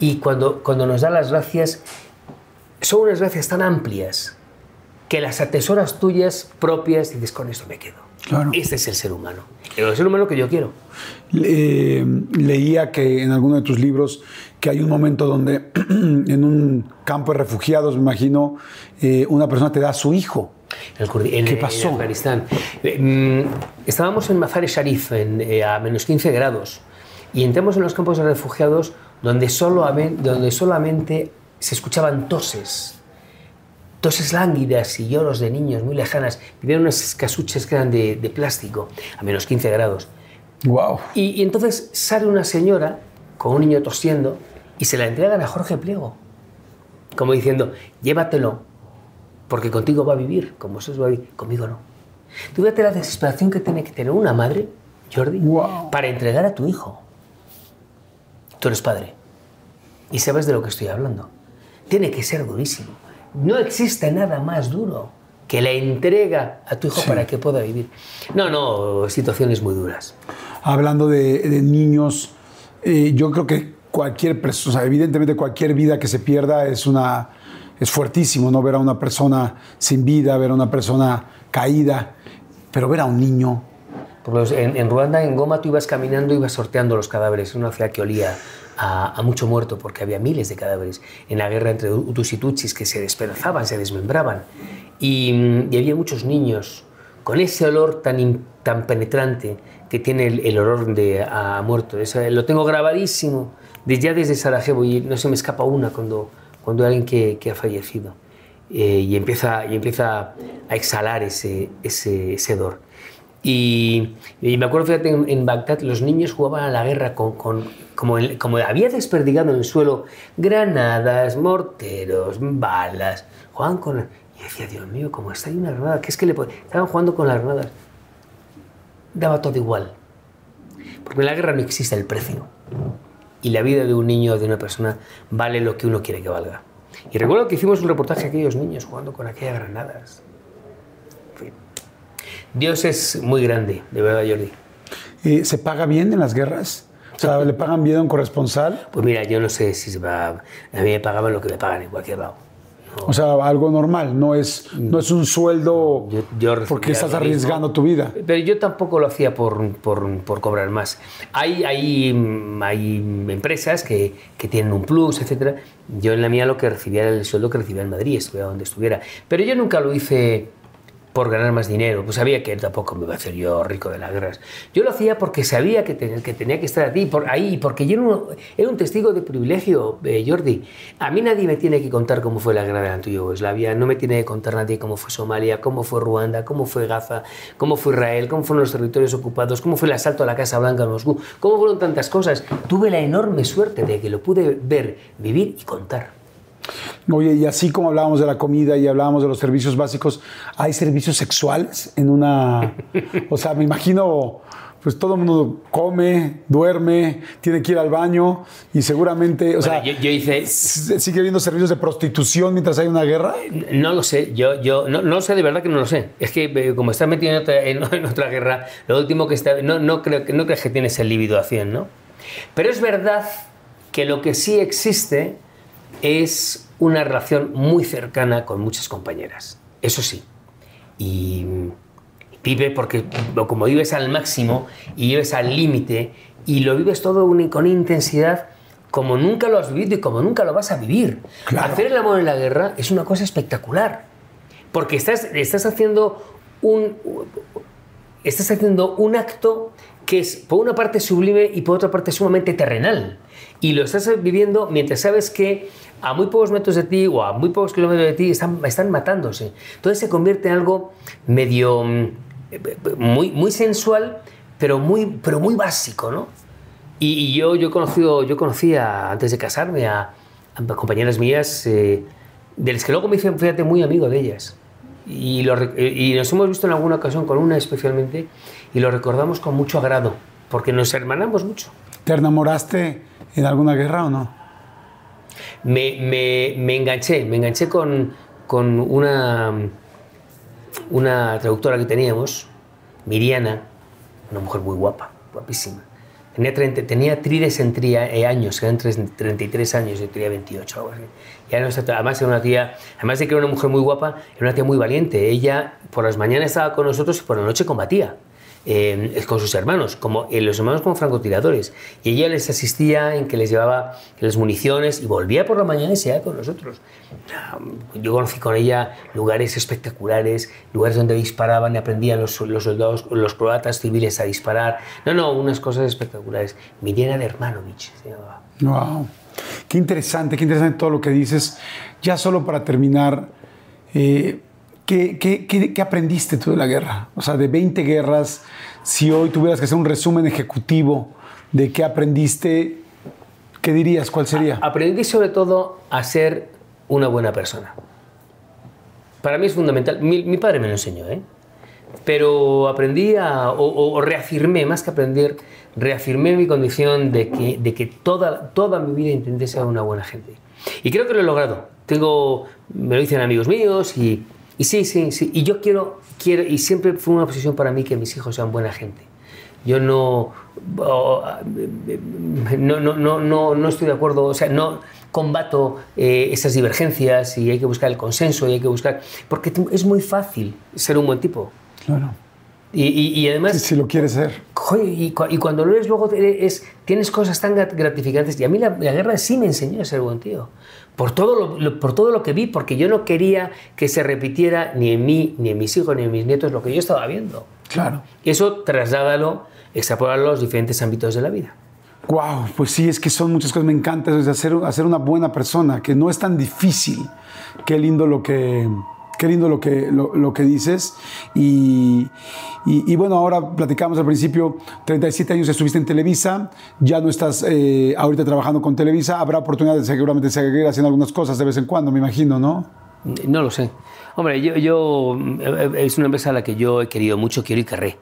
Y cuando, cuando nos da las gracias, son unas gracias tan amplias que las atesoras tuyas propias y dices, con esto me quedo. Claro. Este es el ser humano. El ser humano que yo quiero. Le, leía que en alguno de tus libros que hay un momento donde en un campo de refugiados, me imagino, eh, una persona te da a su hijo. En, ¿Qué pasó? En Afganistán. Eh, estábamos en Mazar-e Sharif en, eh, a menos 15 grados y entramos en los campos de refugiados donde, solo, donde solamente se escuchaban toses, toses lánguidas y lloros de niños muy lejanas. Vivían unas casuchas que eran de, de plástico, a menos 15 grados. Wow. Y, y, entonces sale una señora con un niño tosiendo y se la entregan a Jorge Pliego, como diciendo, llévatelo, porque contigo va a vivir, como eso va a vivir, conmigo no. Tú fíjate la desesperación que tiene que tener una madre, Jordi, Wow. para entregar a tu hijo. Tú eres padre y sabes de lo que estoy hablando. Tiene que ser durísimo. No existe nada más duro que la entrega a tu hijo para que pueda vivir. No, no, situaciones muy duras. Hablando de, de niños, eh, yo creo que cualquier persona, o sea, evidentemente cualquier vida que se pierda es una es fuertísimo, ¿no? Ver a una persona sin vida, ver a una persona caída, pero ver a un niño. Los- en, en Ruanda, en Goma, tú ibas caminando, ibas sorteando los cadáveres. Una ciudad que olía a, a mucho muerto porque había miles de cadáveres en la guerra entre Hutus y Tutsis que se despedazaban, se desmembraban. Y, mm, y había muchos niños con ese olor tan, tan penetrante que tiene el, olor de a muerto. Eso, lo tengo grabadísimo desde, ya desde Sarajevo y no se me escapa una cuando, cuando hay alguien que, ha fallecido. Eh, y, empieza, y empieza a exhalar ese, ese, ese. Y, me acuerdo, fíjate, en, Bagdad los niños jugaban a la guerra con- como, como había desperdigado en el suelo granadas, morteros, balas, jugaban con... Y decía, Dios mío, ¿cómo está ahí una granada? ¿Qué es que le po-?" Estaban jugando con las granadas. Daba todo igual. Porque en la guerra no existe el precio. Y la vida de un niño o de una persona vale lo que uno quiere que valga. Y recuerdo que hicimos un reportaje a aquellos niños jugando con aquellas granadas. En fin. Dios es muy grande, de verdad, Jordi. Eh, ¿Se paga bien en las guerras? O sea, ¿le pagan bien a un corresponsal? Pues mira, yo no sé si se va. A mí me pagaban lo que me pagan en cualquier lado. No. O sea, algo normal, no es, no es un sueldo Yo- yo porque estás arriesgando tu vida. Pero yo tampoco lo hacía por, por, por cobrar más. Hay, hay, hay empresas que, que tienen un plus, etc. Yo en la mía lo que recibía era el sueldo que recibía en Madrid, estuviera donde estuviera. Pero yo nunca lo hice por ganar más dinero, pues sabía que tampoco me iba a hacer yo rico de las guerras. Yo lo hacía porque sabía que, te- que tenía que estar ahí, por, ahí porque yo un, era un testigo de privilegio, eh, Jordi. A mí nadie me tiene que contar cómo fue la guerra de la Yugoslavia, no me tiene que contar nadie cómo fue Somalia, cómo fue Ruanda, cómo fue Gaza, cómo fue Israel, cómo fueron los territorios ocupados, cómo fue el asalto a la Casa Blanca en Moscú, cómo fueron tantas cosas. Tuve la enorme suerte de que lo pude ver, vivir y contar. Oye, y así como hablábamos de la comida y hablábamos de los servicios básicos, ¿hay servicios sexuales en una... O sea, me imagino, pues todo el mundo come, duerme, tiene que ir al baño y seguramente, o sea, Bueno, yo, yo hice, ¿sigue habiendo servicios de prostitución mientras hay una guerra? No lo sé, yo, yo no, no sé, de verdad que no lo sé. Es que eh, como estás metido en otra, en, en otra guerra, lo último que está. No, no, creo, no crees que tienes el líbido a 100, ¿no? Pero es verdad que lo que sí existe es una relación muy cercana con muchas compañeras. Eso sí. Y vive porque como vives al máximo y vives al límite y lo vives todo con intensidad como nunca lo has vivido y como nunca lo vas a vivir. Claro. Hacer el amor en la guerra es una cosa espectacular. Porque estás, estás haciendo un estás haciendo un acto que es por una parte sublime y por otra parte sumamente terrenal. Y lo estás viviendo mientras sabes que a muy pocos metros de ti o a muy pocos kilómetros de ti están, matándose. Entonces se convierte en algo medio mm, muy, muy sensual, pero muy, pero muy básico, ¿no? Y, yo, yo, conocido, yo conocía antes de casarme a, compañeras mías eh, de las que luego me hice, fíjate, muy amigo de ellas. Y, lo re- y nos hemos visto en alguna ocasión con una especialmente y lo recordamos con mucho agrado, porque nos hermanamos mucho. ¿Te enamoraste en alguna guerra o no? Me, me- enganché, me enganché con, con una, una traductora que teníamos, Miriana, una mujer muy guapa, guapísima. Tenía, 30 tenía trides en tría- eh, años, eran tres- 33 años, yo tenía 28 algo. Y además era una tía, además de que era una mujer muy guapa, era una tía muy valiente. Ella por las mañanas estaba con nosotros y por la noche combatía. Eh, con sus hermanos, como eh, los hermanos como francotiradores. Y ella les asistía en que les llevaba las municiones y volvía por la mañana y se iba con nosotros. Yo conocí con ella lugares espectaculares, lugares donde disparaban y aprendían los, los soldados, los croatas civiles a disparar. No, no, unas cosas espectaculares. Miriana de Hermanovich se llamaba. Wow. Qué interesante, qué interesante todo lo que dices. Ya solo para terminar, eh, ¿qué, qué, qué- qué aprendiste tú de la guerra? O sea, de 20 guerras, si hoy tuvieras que hacer un resumen ejecutivo de qué aprendiste, ¿qué dirías? ¿Cuál sería? Aprendí sobre todo a ser una buena persona. Para mí es fundamental. Mi, mi padre me lo enseñó, ¿eh? pero aprendí a, o, o reafirmé, más que aprender, reafirmé mi condición de que, de que toda, toda mi vida intenté ser una buena gente. Y creo que lo he logrado. Tengo, me lo dicen amigos míos y, y sí, sí, sí. Y yo quiero, quiero, y siempre fue una obsesión para mí que mis hijos sean buena gente. Yo no, oh, no, no, no, no, no estoy de acuerdo, o sea, no combato eh, esas divergencias y hay que buscar el consenso y hay que buscar... Porque es muy fácil ser un buen tipo. Claro. Y, y- y además... Si, lo quieres ser. Y, y cuando lo eres luego es, tienes cosas tan grat- gratificantes. Y a mí la, la guerra sí me enseñó a ser buen tío. Por todo, lo, por todo lo que vi, porque yo no quería que se repitiera ni en mí, ni en mis hijos, ni en mis nietos lo que yo estaba viendo. Claro. Y eso trasládalo, extrapolarlo a los diferentes ámbitos de la vida. Wow, pues sí, es que son muchas cosas. Me encanta eso, es hacer, hacer una buena persona, que no es tan difícil. Qué lindo lo que, qué lindo lo que, lo, lo que dices. Y, y- bueno, ahora platicamos al principio, 37 años estuviste en Televisa, ya no estás eh, ahorita trabajando con Televisa, habrá oportunidad de seguramente seguir haciendo algunas cosas de vez en cuando, me imagino, ¿no? No lo sé. Hombre, yo, yo eh, es una empresa a la que yo he querido mucho, quiero y querré.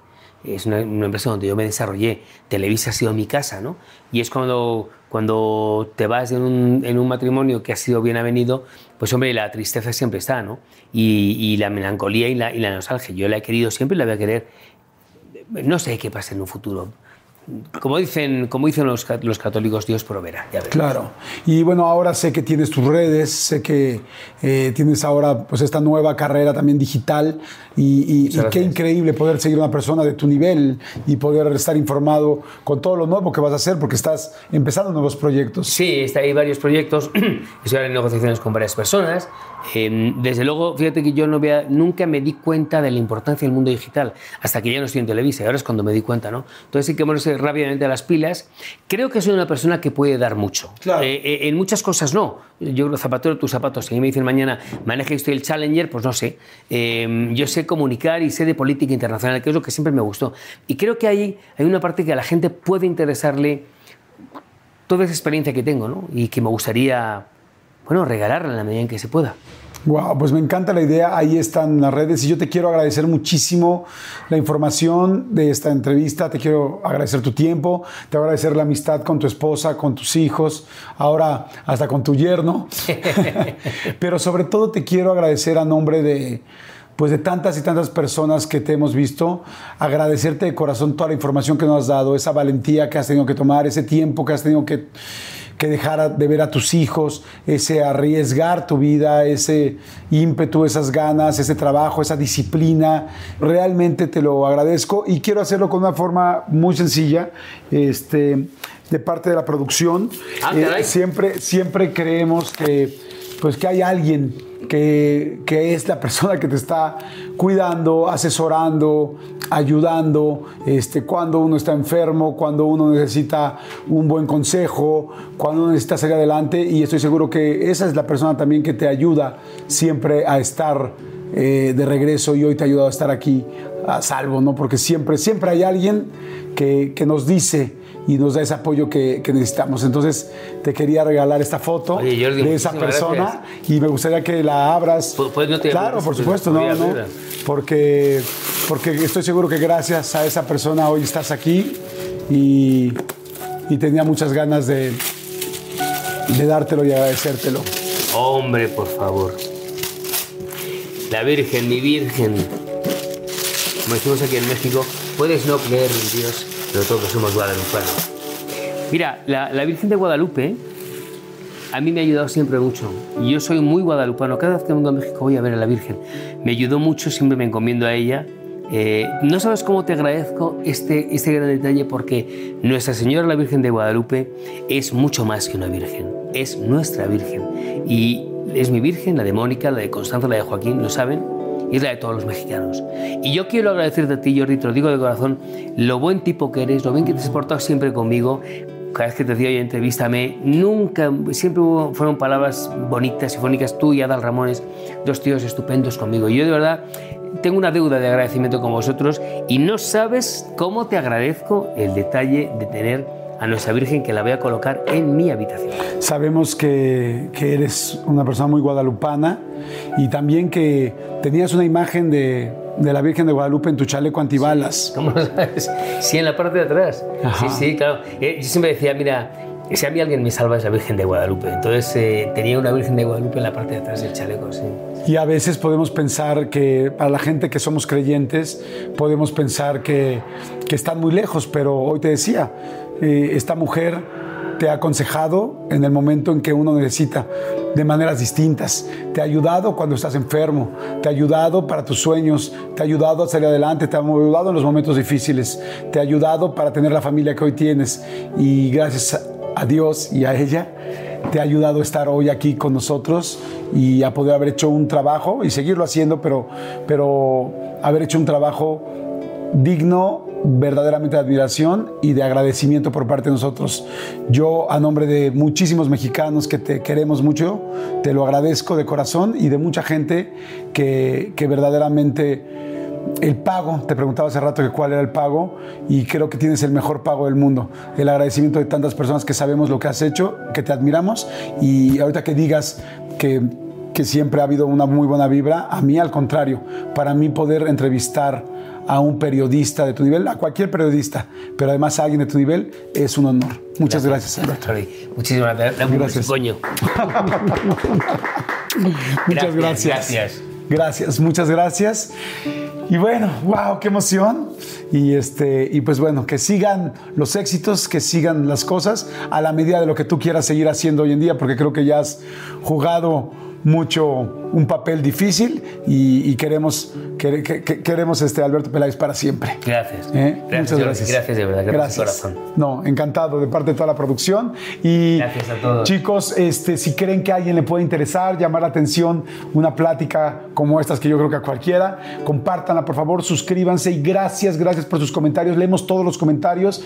Es una, una empresa donde yo me desarrollé. Televisa ha sido mi casa, ¿no? Y es cuando, cuando te vas en un, en un matrimonio que ha sido bien avenido, pues hombre, la tristeza siempre está, ¿no? Y, la melancolía y la, y la nostalgia. Yo la he querido siempre y la voy a querer. No sé qué pasa en un futuro. Como dicen, como dicen los, los católicos, Dios proveerá. Ya. Claro. Y bueno, ahora sé que tienes tus redes, sé que eh, tienes ahora pues esta nueva carrera también digital y, y- y qué increíble poder seguir a una persona de tu nivel y poder estar informado con todo lo nuevo que vas a hacer porque estás empezando nuevos proyectos. Sí, está, hay varios proyectos. Estoy en negociaciones con varias personas. Eh, desde luego, fíjate que yo no vea, nunca me di cuenta de la importancia del mundo digital hasta que ya no estoy en Televisa. Ahora es cuando me di cuenta, ¿no? Entonces sí que ponerse rápidamente a las pilas. Creo que soy una persona que puede dar mucho. Claro. Eh, eh, en muchas cosas no. Yo creo zapatero tus zapatos. Si me dicen mañana maneje usted el Challenger, pues no sé. Eh, yo sé comunicar y sé de política internacional, que es lo que siempre me gustó. Y creo que ahí hay una parte que a la gente puede interesarle toda esa experiencia que tengo, ¿no? Y que me gustaría, bueno, regalarla en la medida en que se pueda. Wow, pues me encanta la idea. Ahí están las redes y yo te quiero agradecer muchísimo la información de esta entrevista. Te quiero agradecer tu tiempo, te quiero agradecer la amistad con tu esposa, con tus hijos, ahora hasta con tu yerno. Pero sobre todo te quiero agradecer a nombre de pues de tantas y tantas personas que te hemos visto, agradecerte de corazón toda la información que nos has dado, esa valentía que has tenido que tomar, ese tiempo que has tenido que que dejara de ver a tus hijos, ese arriesgar tu vida, ese ímpetu, esas ganas, ese trabajo, esa disciplina. Realmente te lo agradezco y quiero hacerlo con una forma muy sencilla, este, de parte de la producción. Ah, Eh, siempre, siempre creemos que, pues, que hay alguien que, que es la persona que te está cuidando, asesorando, ayudando, este, cuando uno está enfermo, cuando uno necesita un buen consejo, cuando uno necesita salir adelante y estoy seguro que esa es la persona también que te ayuda siempre a estar eh, de regreso y hoy te ha ayudado a estar aquí a salvo, ¿no? Porque siempre, siempre hay alguien que, que nos dice y nos da ese apoyo que, que necesitamos. Entonces, te quería regalar esta foto Oye, Jordi, de esa persona y me gustaría que la abras. Pu- pues no te- claro, por pues, supuesto, no, no, porque, porque estoy seguro que gracias a esa persona hoy estás aquí y, y tenía muchas ganas de, de dártelo y agradecértelo. Hombre, por favor. La Virgen, mi Virgen. Como decimos aquí en México, puedes no creer en Dios, pero todos somos guadalupanos. Mira, la, la Virgen de Guadalupe a mí me ha ayudado siempre mucho. Yo soy muy guadalupano. Cada vez que vengo a México voy a ver a la Virgen. Me ayudó mucho, siempre me encomiendo a ella. Eh, no sabes cómo te agradezco este, este gran detalle porque Nuestra Señora la Virgen de Guadalupe es mucho más que una Virgen. Es nuestra Virgen. Y es mi Virgen, la de Mónica, la de Constanza, la de Joaquín, lo saben. Y es la de todos los mexicanos. Y yo quiero agradecerte a ti, Jordi, te lo digo de corazón, lo buen tipo que eres, lo bien que te has portado siempre conmigo, cada vez que te decía, oye, entrevístame, nunca, siempre fueron palabras bonitas y fónicas, tú y Adal Ramones, dos tíos estupendos conmigo. Y yo de verdad tengo una deuda de agradecimiento con vosotros y no sabes cómo te agradezco el detalle de tener a nuestra Virgen que la voy a colocar en mi habitación. Sabemos que, que eres una persona muy guadalupana y también que tenías una imagen de, de la Virgen de Guadalupe en tu chaleco antibalas. ¿Cómo lo sabes? Sí, en la parte de atrás. Ajá. Sí, sí, claro. Eh, yo siempre decía, mira, si a mí alguien me salva es la Virgen de Guadalupe. Entonces eh, tenía una Virgen de Guadalupe en la parte de atrás del chaleco, sí. Y a veces podemos pensar que, para la gente que somos creyentes, podemos pensar que, que están muy lejos, pero hoy te decía, eh, esta mujer te ha aconsejado en el momento en que uno necesita, de maneras distintas. Te ha ayudado cuando estás enfermo, te ha ayudado para tus sueños, te ha ayudado a salir adelante, te ha ayudado en los momentos difíciles, te ha ayudado para tener la familia que hoy tienes. Y gracias a Dios y a ella, te ha ayudado a estar hoy aquí con nosotros y a poder haber hecho un trabajo y seguirlo haciendo, pero, pero haber hecho un trabajo digno verdaderamente de admiración y de agradecimiento por parte de nosotros. Yo, a nombre de muchísimos mexicanos que te queremos mucho, te lo agradezco de corazón y de mucha gente que, que verdaderamente el pago, te preguntaba hace rato que cuál era el pago y creo que tienes el mejor pago del mundo. El agradecimiento de tantas personas que sabemos lo que has hecho, que te admiramos y ahorita que digas que, que siempre ha habido una muy buena vibra, a mí al contrario, para mí poder entrevistar a un periodista de tu nivel, a cualquier periodista, pero además a alguien de tu nivel, es un honor. Muchas gracias, Alberto. Sorry. Muchísimas gracias. Gracias. coño. Muchas gracias. Gracias. Gracias, muchas gracias. Y bueno, wow, qué emoción. Y este, y pues bueno, que sigan los éxitos, que sigan las cosas a la medida de lo que tú quieras seguir haciendo hoy en día, porque creo que ya has jugado mucho un papel difícil y, y queremos, quere- que- que- queremos este Alberto Peláez para siempre. Gracias. ¿Eh? Gracias, Muchas gracias. Gracias de verdad. Gracias, de corazón. No, encantado de parte de toda la producción. Y Gracias a todos. chicos, este, si creen que a alguien le puede interesar, llamar la atención, una plática como estas que yo creo que a cualquiera, compártanla por favor, suscríbanse y gracias, gracias por sus comentarios. Leemos todos los comentarios.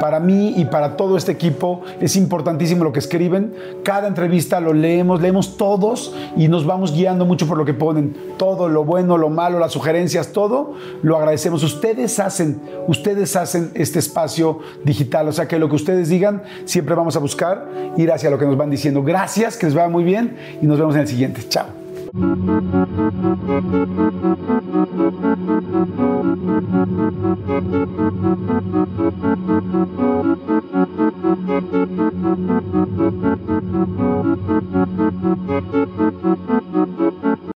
Para mí y para todo este equipo es importantísimo lo que escriben. Cada entrevista lo leemos, leemos todos y nos vamos guiando guiando mucho por lo que ponen. Todo, lo bueno, lo malo, las sugerencias, todo, lo agradecemos. Ustedes hacen, ustedes hacen este espacio digital. O sea que lo que ustedes digan, siempre vamos a buscar ir hacia lo que nos van diciendo. Gracias, que les vaya muy bien y nos vemos en el siguiente. Chao.